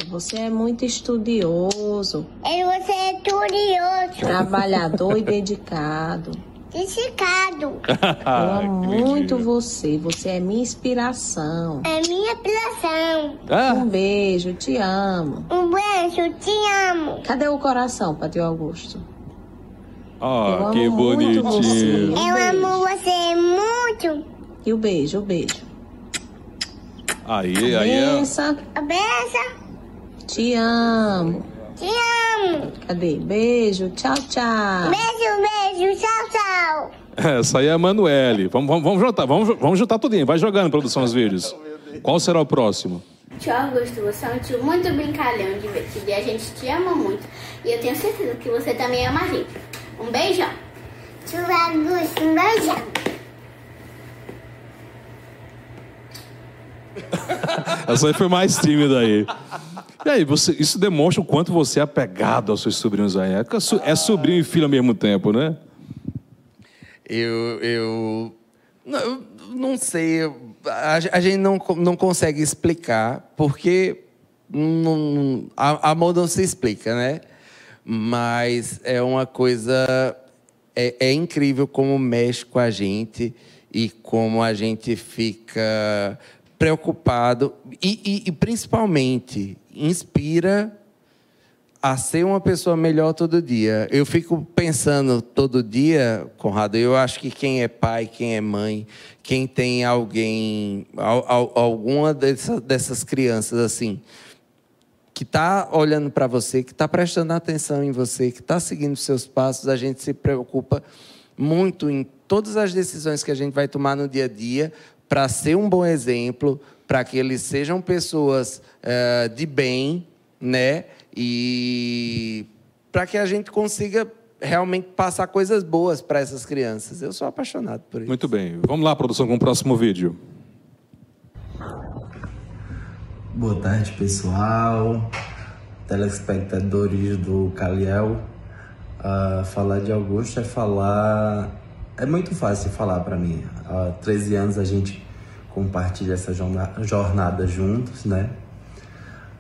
Você é muito estudioso, E você é curioso, trabalhador e dedicado. Desicado. Eu amo muito você. Você é minha inspiração. É minha pressão. Ah, Um beijo, te amo. Um beijo, te amo. Cadê o coração, Patio Augusto? ó, Eu que amo muito bonitinho. você. Um Eu beijo. amo você muito. E o beijo, o beijo. Aí, aí é. Bença, Benção, te amo. Te amo. Cadê? Beijo, tchau, tchau. Beijo, beijo, tchau, tchau. Essa aí é a Manuele. Vamos, vamos, vamos juntar, vamos, vamos juntar tudinho. Vai jogando, produção, os vídeos. Qual será o próximo? Tio Augusto, você é um tio muito brincalhão, divertido e a gente te ama muito. E eu tenho certeza que você também ama a gente. Um beijão. Tio Augusto, um beijão. Essa aí foi mais tímida aí. E aí, você, isso demonstra o quanto você é apegado aos seus sobrinhos aí. É so- É sobrinho e filho ao mesmo tempo, né? Eu, eu, não, não sei, a, a gente não, não consegue explicar, porque não, a, amor não se explica, né? Mas é uma coisa, é, é incrível como mexe com a gente e como a gente fica preocupado e, e- e principalmente inspira a ser uma pessoa melhor todo dia. Eu fico pensando todo dia, Conrado, eu acho que quem é pai, quem é mãe, quem tem alguém, al- al- alguma dessa- dessas crianças assim, que está olhando para você, que está prestando atenção em você, que está seguindo seus passos, a gente se preocupa muito em todas as decisões que a gente vai tomar no dia a dia para ser um bom exemplo, para que eles sejam pessoas eh, de bem, né? E para que a gente consiga realmente passar coisas boas para essas crianças. Eu sou apaixonado por isso. Muito bem. Vamos lá, produção, com o próximo vídeo. Boa tarde, pessoal, telespectadores do Caliel. Uh, falar de Augusto é falar. É muito fácil falar para mim. Há 13 anos a gente compartilha essa jornada juntos, né?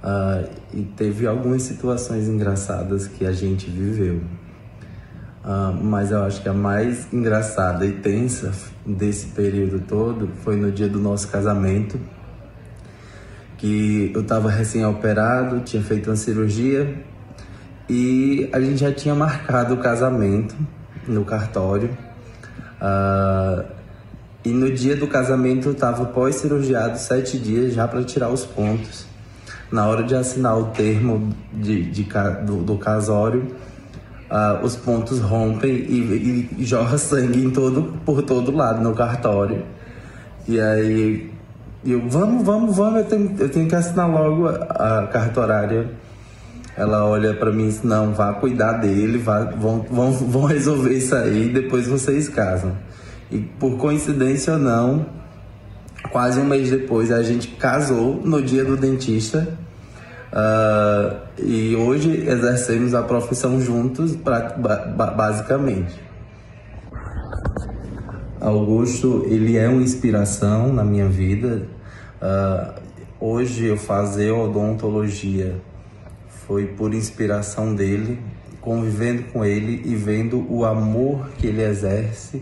Uh, e teve algumas situações engraçadas que a gente viveu. Uh, mas eu acho que a mais engraçada e tensa desse período todo foi no dia do nosso casamento, que eu estava recém-operado, tinha feito uma cirurgia e a gente já tinha marcado o casamento no cartório. Uh, e no dia do casamento eu estava pós-cirurgiado, sete dias já para tirar os pontos. Na hora de assinar o termo de, de do, do, casório, uh, os pontos rompem e, e, jorra sangue em todo, por todo lado no cartório. E aí eu, vamos, vamos, vamos, eu tenho, eu tenho que assinar logo a, a cartorária. Ela olha para mim e diz, não, vá cuidar dele, vá, vão, vão, vão resolver isso aí, depois vocês casam. E por coincidência ou não, quase um mês depois a gente casou no dia do dentista. Uh, e hoje exercemos a profissão juntos, pra, basicamente. Augusto, ele é uma inspiração na minha vida. Uh, hoje eu fazer odontologia foi por inspiração dele, convivendo com ele e vendo o amor que ele exerce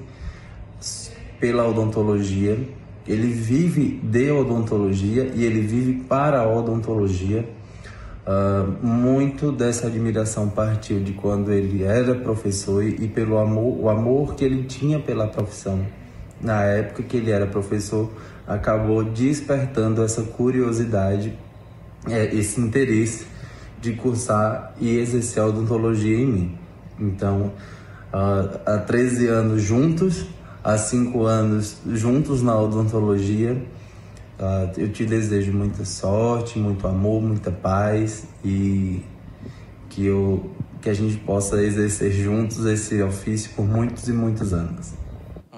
pela odontologia. Ele vive de odontologia e ele vive para a odontologia. Uh, muito dessa admiração partiu de quando ele era professor e, pelo amor, o amor que ele tinha pela profissão. Na época que ele era professor, acabou despertando essa curiosidade, é, esse interesse de cursar e exercer a odontologia em mim. Então, há 13 anos juntos, há 5 anos juntos na odontologia, Uh, eu te desejo muita sorte, muito amor, muita paz e que, eu, que a gente possa exercer juntos esse ofício por muitos e muitos anos.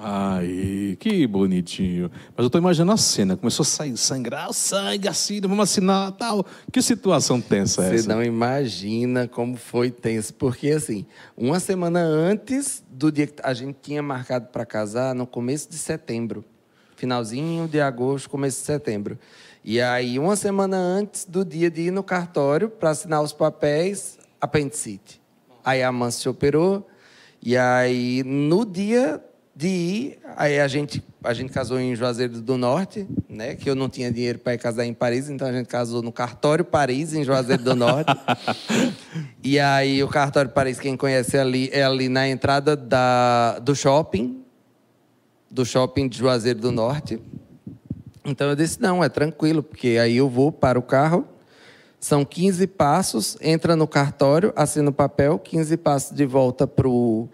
Ai, que bonitinho. Mas eu tô imaginando a cena. Começou a sair sangrar, sangue, assim, vamos assinar, tal. Que situação tensa é essa? Você não imagina como foi tenso. Porque, assim, uma semana antes do dia que a gente tinha marcado para casar, no começo de setembro finalzinho de agosto, começo de setembro. E aí, uma semana antes do dia de ir no cartório para assinar os papéis, apendicite. Aí a mãe se operou, e aí no dia de ir, aí a gente, a gente casou em Juazeiro do Norte, né? Que eu não tinha dinheiro para ir casar em Paris, então a gente casou no cartório Paris, em Juazeiro do Norte. e aí o cartório Paris, quem conhece é ali, é ali na entrada da, do shopping, do shopping de Juazeiro do Norte. Então eu disse: não, é tranquilo, porque aí eu vou para o carro, são 15 passos, entra no cartório, assina o papel, 15 passos de volta para o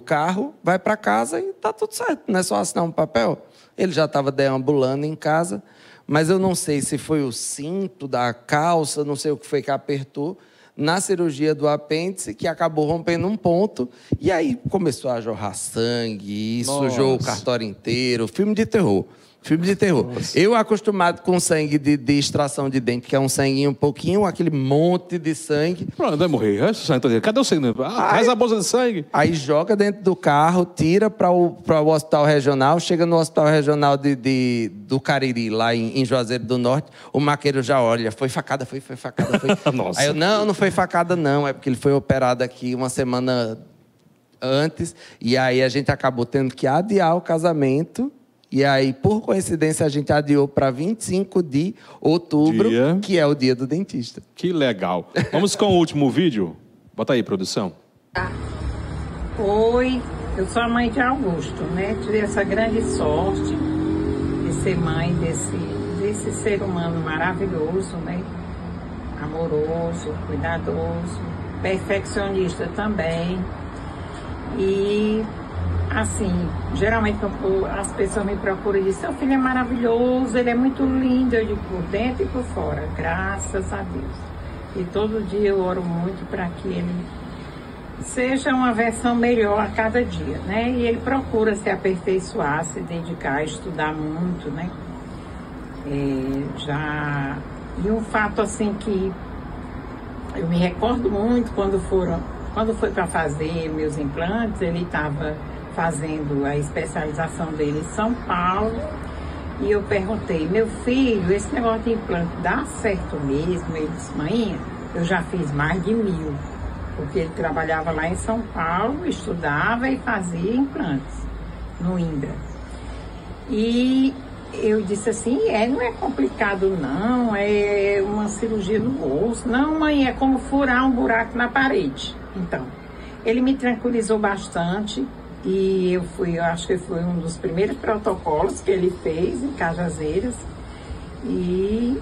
carro, vai para casa e está tudo certo, não é só assinar um papel. Ele já estava deambulando em casa, mas eu não sei se foi o cinto da calça, não sei o que foi que apertou, na cirurgia do apêndice, que acabou rompendo um ponto, e aí começou a jorrar sangue, e sujou o cartório inteiro, filme de terror. Filme de terror. Nossa. Eu acostumado com sangue de, de, extração de dente, que é um sanguinho um pouquinho, aquele monte de sangue. Pronto, vai morrer. Cadê o sangue? Ah, faz a bolsa de sangue. Aí joga dentro do carro, tira para o, o hospital regional, chega no hospital regional de, de do Cariri, lá em, em, Juazeiro do Norte, o maqueiro já olha, foi facada, foi, foi facada, foi. Nossa. Aí eu, não, não foi facada não, é porque ele foi operado aqui uma semana antes, e aí a gente acabou tendo que adiar o casamento e aí, por coincidência, a gente adiou para 25 de outubro, dia. que é o dia do dentista. Que legal. Vamos com o último vídeo? Bota aí, produção. Oi, eu sou a mãe de Augusto, né? Tive essa grande sorte de ser mãe desse, desse ser humano maravilhoso, né? Amoroso, cuidadoso, perfeccionista também. E assim, geralmente as pessoas me procuram e dizem, seu filho é maravilhoso, ele é muito lindo, eu digo, por dentro e por fora, graças a Deus. E todo dia eu oro muito para que ele seja uma versão melhor a cada dia, né? E ele procura se aperfeiçoar, se dedicar estudar muito, né? É, já E um fato assim que eu me recordo muito quando foram, quando foi para fazer meus implantes, ele estava fazendo a especialização dele em São Paulo. E eu perguntei, meu filho, esse negócio de implante dá certo mesmo? Ele disse, mãe, eu já fiz mais de mil. Porque ele trabalhava lá em São Paulo, estudava e fazia implantes no Indra. E eu disse assim, é, não é complicado não, é uma cirurgia no osso. Não, mãe, é como furar um buraco na parede. Então, ele me tranquilizou bastante e eu fui, eu acho que foi um dos primeiros protocolos que ele fez em Cajazeiras e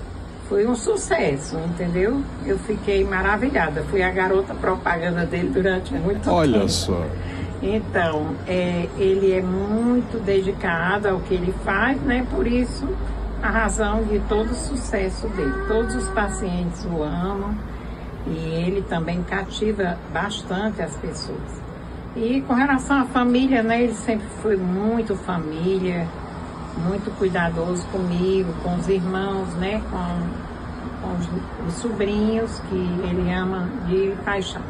foi um sucesso, entendeu? Eu fiquei maravilhada, fui a garota propaganda dele durante muito tempo. Olha só. Então, é, ele é muito dedicado ao que ele faz, né? Por isso, a razão de todo o sucesso dele. Todos os pacientes o amam e ele também cativa bastante as pessoas. E com relação à família, né? Ele sempre foi muito família, muito cuidadoso comigo, com os irmãos, né? Com, com os, os sobrinhos que ele ama de paixão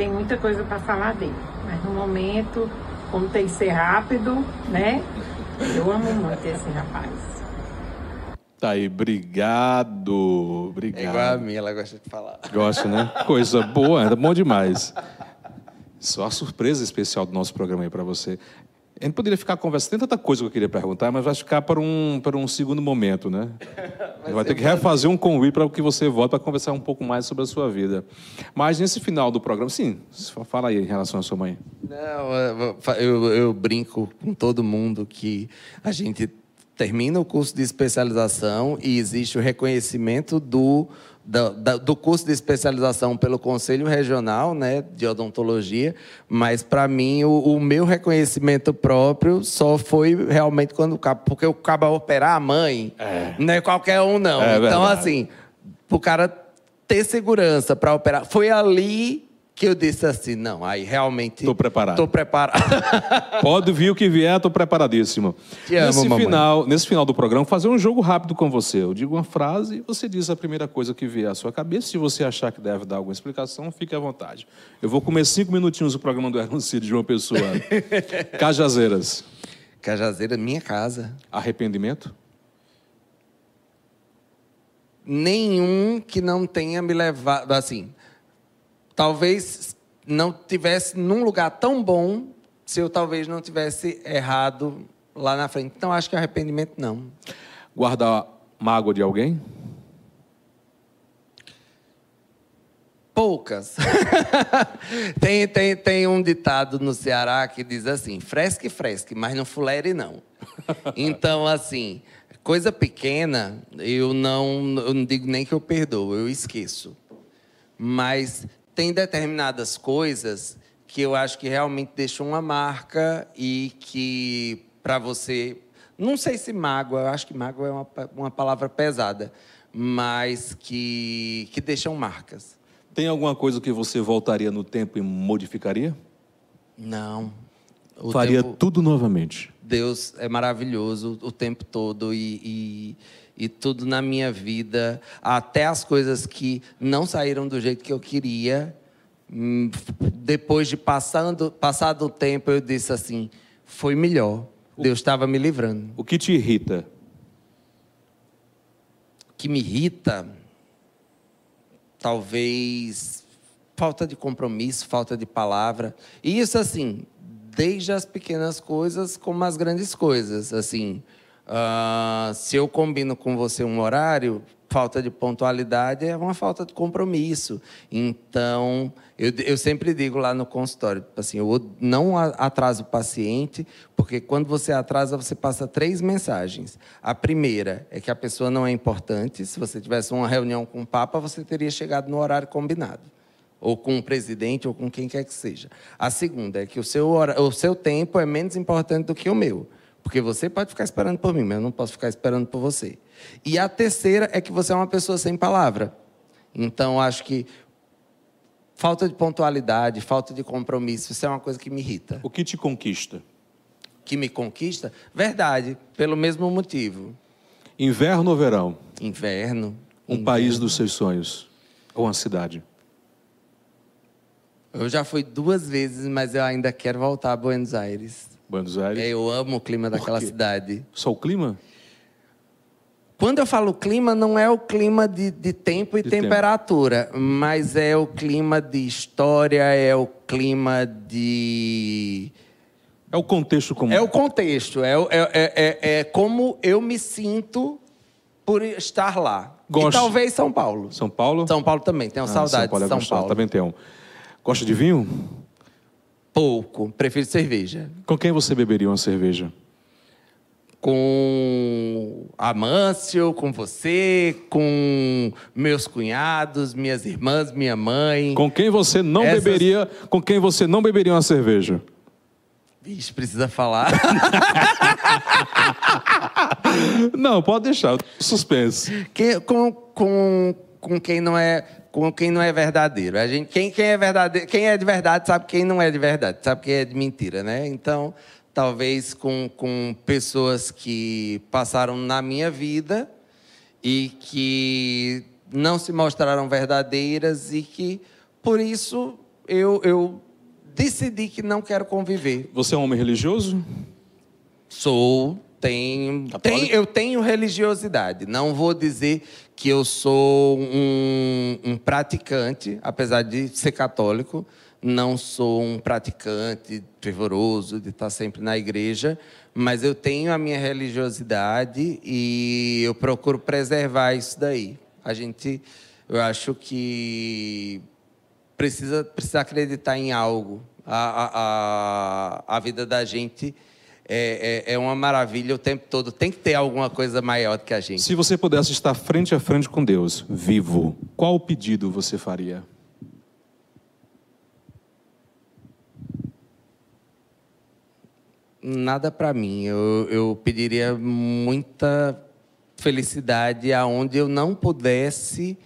tem muita coisa para falar dele. Mas no momento, como tem que ser rápido, né? Eu amo muito esse rapaz. Tá aí, obrigado. Obrigado. É igual a mim, ela gosta de falar. Gosta, né? Coisa boa, é bom demais. Só a surpresa especial do nosso programa aí para você. A gente poderia ficar conversando, tem tanta coisa que eu queria perguntar, mas vai ficar para um, para um segundo momento, né? vai, vai ter que refazer um convite para que você volte para conversar um pouco mais sobre a sua vida. Mas nesse final do programa, sim, fala aí em relação à sua mãe. Não, eu, eu brinco com todo mundo que a gente termina o curso de especialização e existe o reconhecimento do do, do, curso de especialização pelo Conselho Regional né, de Odontologia, mas para mim o, o, meu reconhecimento próprio só foi realmente quando o cabo, porque o cabo operar a mãe, é. não é qualquer um não. É então verdade. assim, o cara ter segurança para operar, foi ali que eu disse assim, não, aí realmente... Estou preparado. Estou preparado. Pode vir o que vier, estou preparadíssimo. Te amo, nesse, mamãe. final, nesse final do programa, fazer um jogo rápido com você. Eu digo uma frase e você diz a primeira coisa que vier à sua cabeça. Se você achar que deve dar alguma explicação, fique à vontade. Eu vou comer cinco minutinhos o programa do Cid de uma pessoa. Cajazeiras. Cajazeira, minha casa. Arrependimento? Nenhum que não tenha me levado, assim talvez não tivesse num lugar tão bom se eu talvez não tivesse errado lá na frente. Então acho que arrependimento não. Guardar mágoa de alguém? Poucas. tem, tem, tem um ditado no Ceará que diz assim: fresque, fresque, mas não fulere não. Então, assim, coisa pequena, eu não, eu não digo nem que eu perdoo, eu esqueço. Mas tem determinadas coisas que eu acho que realmente deixam uma marca e que para você, não sei se mágoa, eu acho que mágoa é uma, uma palavra pesada, mas que, que deixam marcas. Tem alguma coisa que você voltaria no tempo e modificaria? Não. O Faria tempo, tudo novamente. Deus é maravilhoso o tempo todo e, e e tudo na minha vida, até as coisas que não saíram do jeito que eu queria, hum, depois de passando, passado o tempo, eu disse assim: foi melhor. Deus estava me livrando. O que te irrita? O que me irrita? Talvez falta de compromisso, falta de palavra. E isso, assim, desde as pequenas coisas como as grandes coisas. Assim, Uh, se eu combino com você um horário, falta de pontualidade é uma falta de compromisso. Então, eu, eu sempre digo lá no consultório, assim, eu não atraso o paciente, porque quando você atrasa, você passa três mensagens. A primeira é que a pessoa não é importante. Se você tivesse uma reunião com o Papa, você teria chegado no horário combinado. Ou com o presidente, ou com quem quer que seja. A segunda é que o seu, o seu tempo é menos importante do que o meu. Porque você pode ficar esperando por mim, mas eu não posso ficar esperando por você. E a terceira é que você é uma pessoa sem palavra. Então, acho que falta de pontualidade, falta de compromisso, isso é uma coisa que me irrita. O que te conquista? Que me conquista? Verdade, pelo mesmo motivo. Inverno ou verão? Inverno. Um Inverno. país dos seus sonhos? Ou uma cidade? Eu já fui duas vezes, mas eu ainda quero voltar a Buenos Aires. Buenos Aires? É, eu amo o clima daquela cidade. Só o clima? Quando eu falo clima, não é o clima de, de tempo e de temperatura, tempo. mas é o clima de história, é o clima de. É o contexto comum. É o contexto, é, é, é, é como eu me sinto por estar lá. Gosto. E talvez São Paulo. São Paulo? São Paulo também, tenho ah, saudade São Paulo, de São Paulo. Também tenho. Gosta de vinho? Pouco, prefiro cerveja. Com quem você beberia uma cerveja? Com Amâncio, com você, com meus cunhados, minhas irmãs, minha mãe. Com quem você não Essas... beberia? Com quem você não beberia uma cerveja? Vixe, precisa falar. não, pode deixar, suspense. Que, com, com, com quem não é com quem não é verdadeiro. A gente, quem, quem, é verdadeiro, quem é de verdade sabe quem não é de verdade, sabe quem é de mentira, né? Então, talvez com, com pessoas que passaram na minha vida e que não se mostraram verdadeiras e que, por isso, eu, eu decidi que não quero conviver. Você é um homem religioso? Sou. Tenho, tenho, eu tenho religiosidade. Não vou dizer que eu sou um, um, praticante, apesar de ser católico. Não sou um praticante fervoroso de estar sempre na igreja, mas eu tenho a minha religiosidade e eu procuro preservar isso daí. A gente, eu acho que precisa, precisa acreditar em algo. A, a, a, a vida da gente é, é, é, uma maravilha o tempo todo. Tem que ter alguma coisa maior do que a gente. Se você pudesse estar frente a frente com Deus, vivo, qual pedido você faria? Nada para mim. Eu, eu pediria muita felicidade aonde eu não pudesse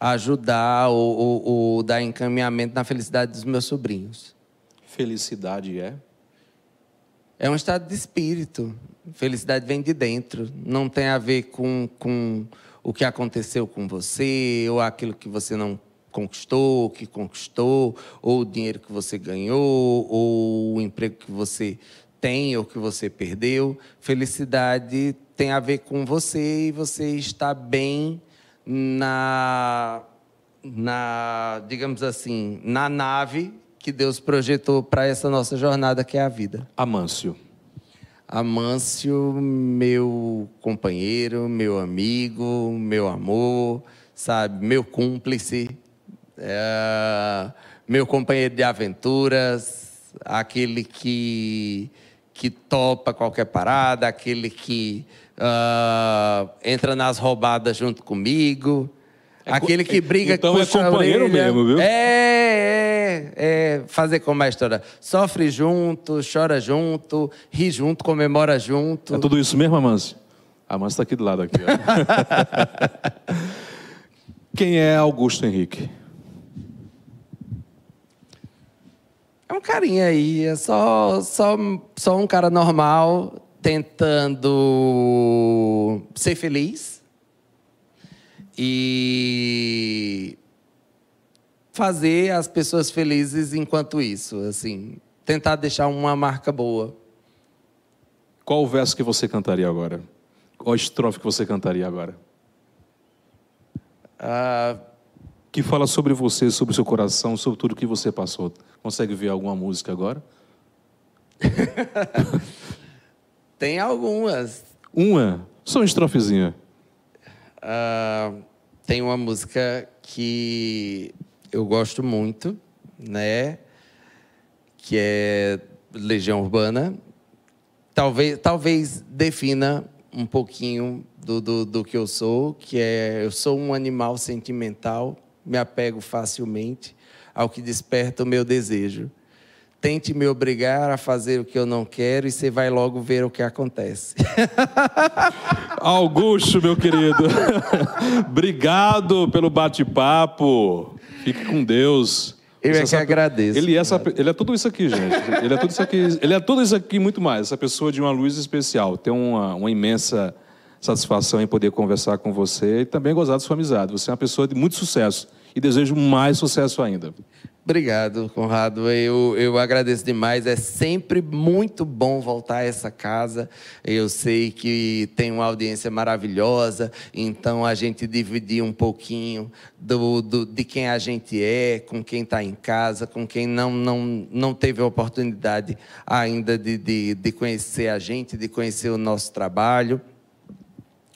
ajudar ou, ou, ou dar encaminhamento na felicidade dos meus sobrinhos. Felicidade é? É um estado de espírito. Felicidade vem de dentro. Não tem a ver com, com o que aconteceu com você, ou aquilo que você não conquistou, que conquistou, ou o dinheiro que você ganhou, ou o emprego que você tem ou que você perdeu. Felicidade tem a ver com você e você está bem na, na digamos assim, na nave que Deus projetou para essa nossa jornada que é a vida. Amâncio. Amâncio, meu companheiro, meu amigo, meu amor, sabe, meu cúmplice, é, meu companheiro de aventuras, aquele que que topa qualquer parada, aquele que uh, entra nas roubadas junto comigo, é, aquele que briga então com é companheiro orelha. mesmo, viu? É, é, é fazer como a história. Sofre junto, chora junto, ri junto, comemora junto. É tudo isso mesmo, Amâncio? A Amâncio está aqui do lado aqui. Quem é Augusto Henrique? É um carinha aí, é só, só, só um cara normal tentando ser feliz e fazer as pessoas felizes enquanto isso, assim, tentar deixar uma marca boa. Qual o verso que você cantaria agora? Qual a estrofe que você cantaria agora? Ah, que fala sobre você, sobre o seu coração, sobre tudo que você passou. Consegue ver alguma música agora? Tem algumas. Uma? Só uma estrofezinha. Uh, tem uma música que eu gosto muito, né? Que é Legião Urbana. Talvez, talvez defina um pouquinho do, do, do que eu sou, que é eu sou um animal sentimental, me apego facilmente ao que desperta o meu desejo. Tente me obrigar a fazer o que eu não quero e você vai logo ver o que acontece. Augusto, meu querido, obrigado pelo bate-papo. Fique com Deus. Eu é que agradeço. Ele é, essa, ele é tudo isso aqui, gente. Ele é tudo isso aqui, ele é tudo isso aqui muito mais. Essa pessoa de uma luz especial. Tem uma, uma imensa satisfação em poder conversar com você e também gozar da sua amizade. Você é uma pessoa de muito sucesso e desejo mais sucesso ainda. Obrigado, Conrado. Eu, eu agradeço demais. É sempre muito bom voltar a essa casa. Eu sei que tem uma audiência maravilhosa, então a gente dividir um pouquinho do, do de quem a gente é, com quem está em casa, com quem não, não, não teve a oportunidade ainda de, de, de conhecer a gente, de conhecer o nosso trabalho.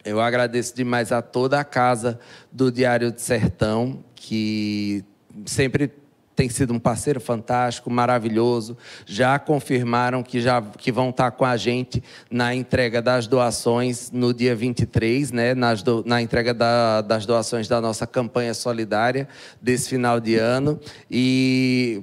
Eu agradeço demais a toda a casa do Diário do Sertão, que sempre tem sido um parceiro fantástico, maravilhoso. Já confirmaram que já que vão estar com a gente na entrega das doações no dia 23, né, nas do, na entrega da, das doações da nossa campanha solidária desse final de ano. E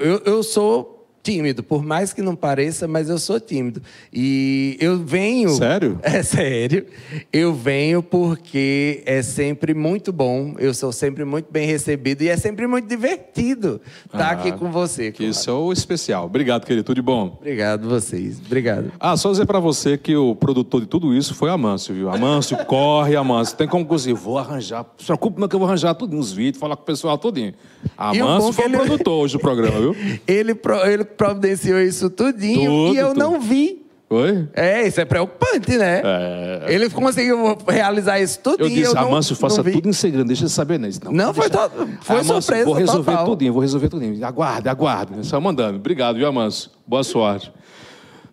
eu, eu sou tímido, por mais que não pareça, mas eu sou tímido. E eu venho. Sério? É sério. Eu venho porque é sempre muito bom, eu sou sempre muito bem recebido e é sempre muito divertido estar ah, aqui com você. Que isso é o especial. Obrigado, querido. Tudo de bom. Obrigado, vocês. Obrigado. Ah, só dizer para você que o produtor de tudo isso foi Amâncio, viu? Amâncio, corre, Amâncio. Tem como conseguir. Vou arranjar. Se preocupe, não, que eu vou arranjar tudo uns vídeos, falar com o pessoal tudinho. Amâncio foi ele... o produtor hoje do programa, viu? ele, ele providenciou isso tudinho tudo, e eu tudo. não vi. Oi? É, isso é preocupante, né? É. Ele conseguiu realizar isso tudo. Eu disse, Amâncio, faça tudo em segredo, deixa eu saber nisso. Não, não foi, todo, foi Amâncio, surpresa Vou resolver total. tudinho, vou resolver tudinho. Aguarde, aguarde. Só mandando. Obrigado, viu, Amâncio? Boa sorte.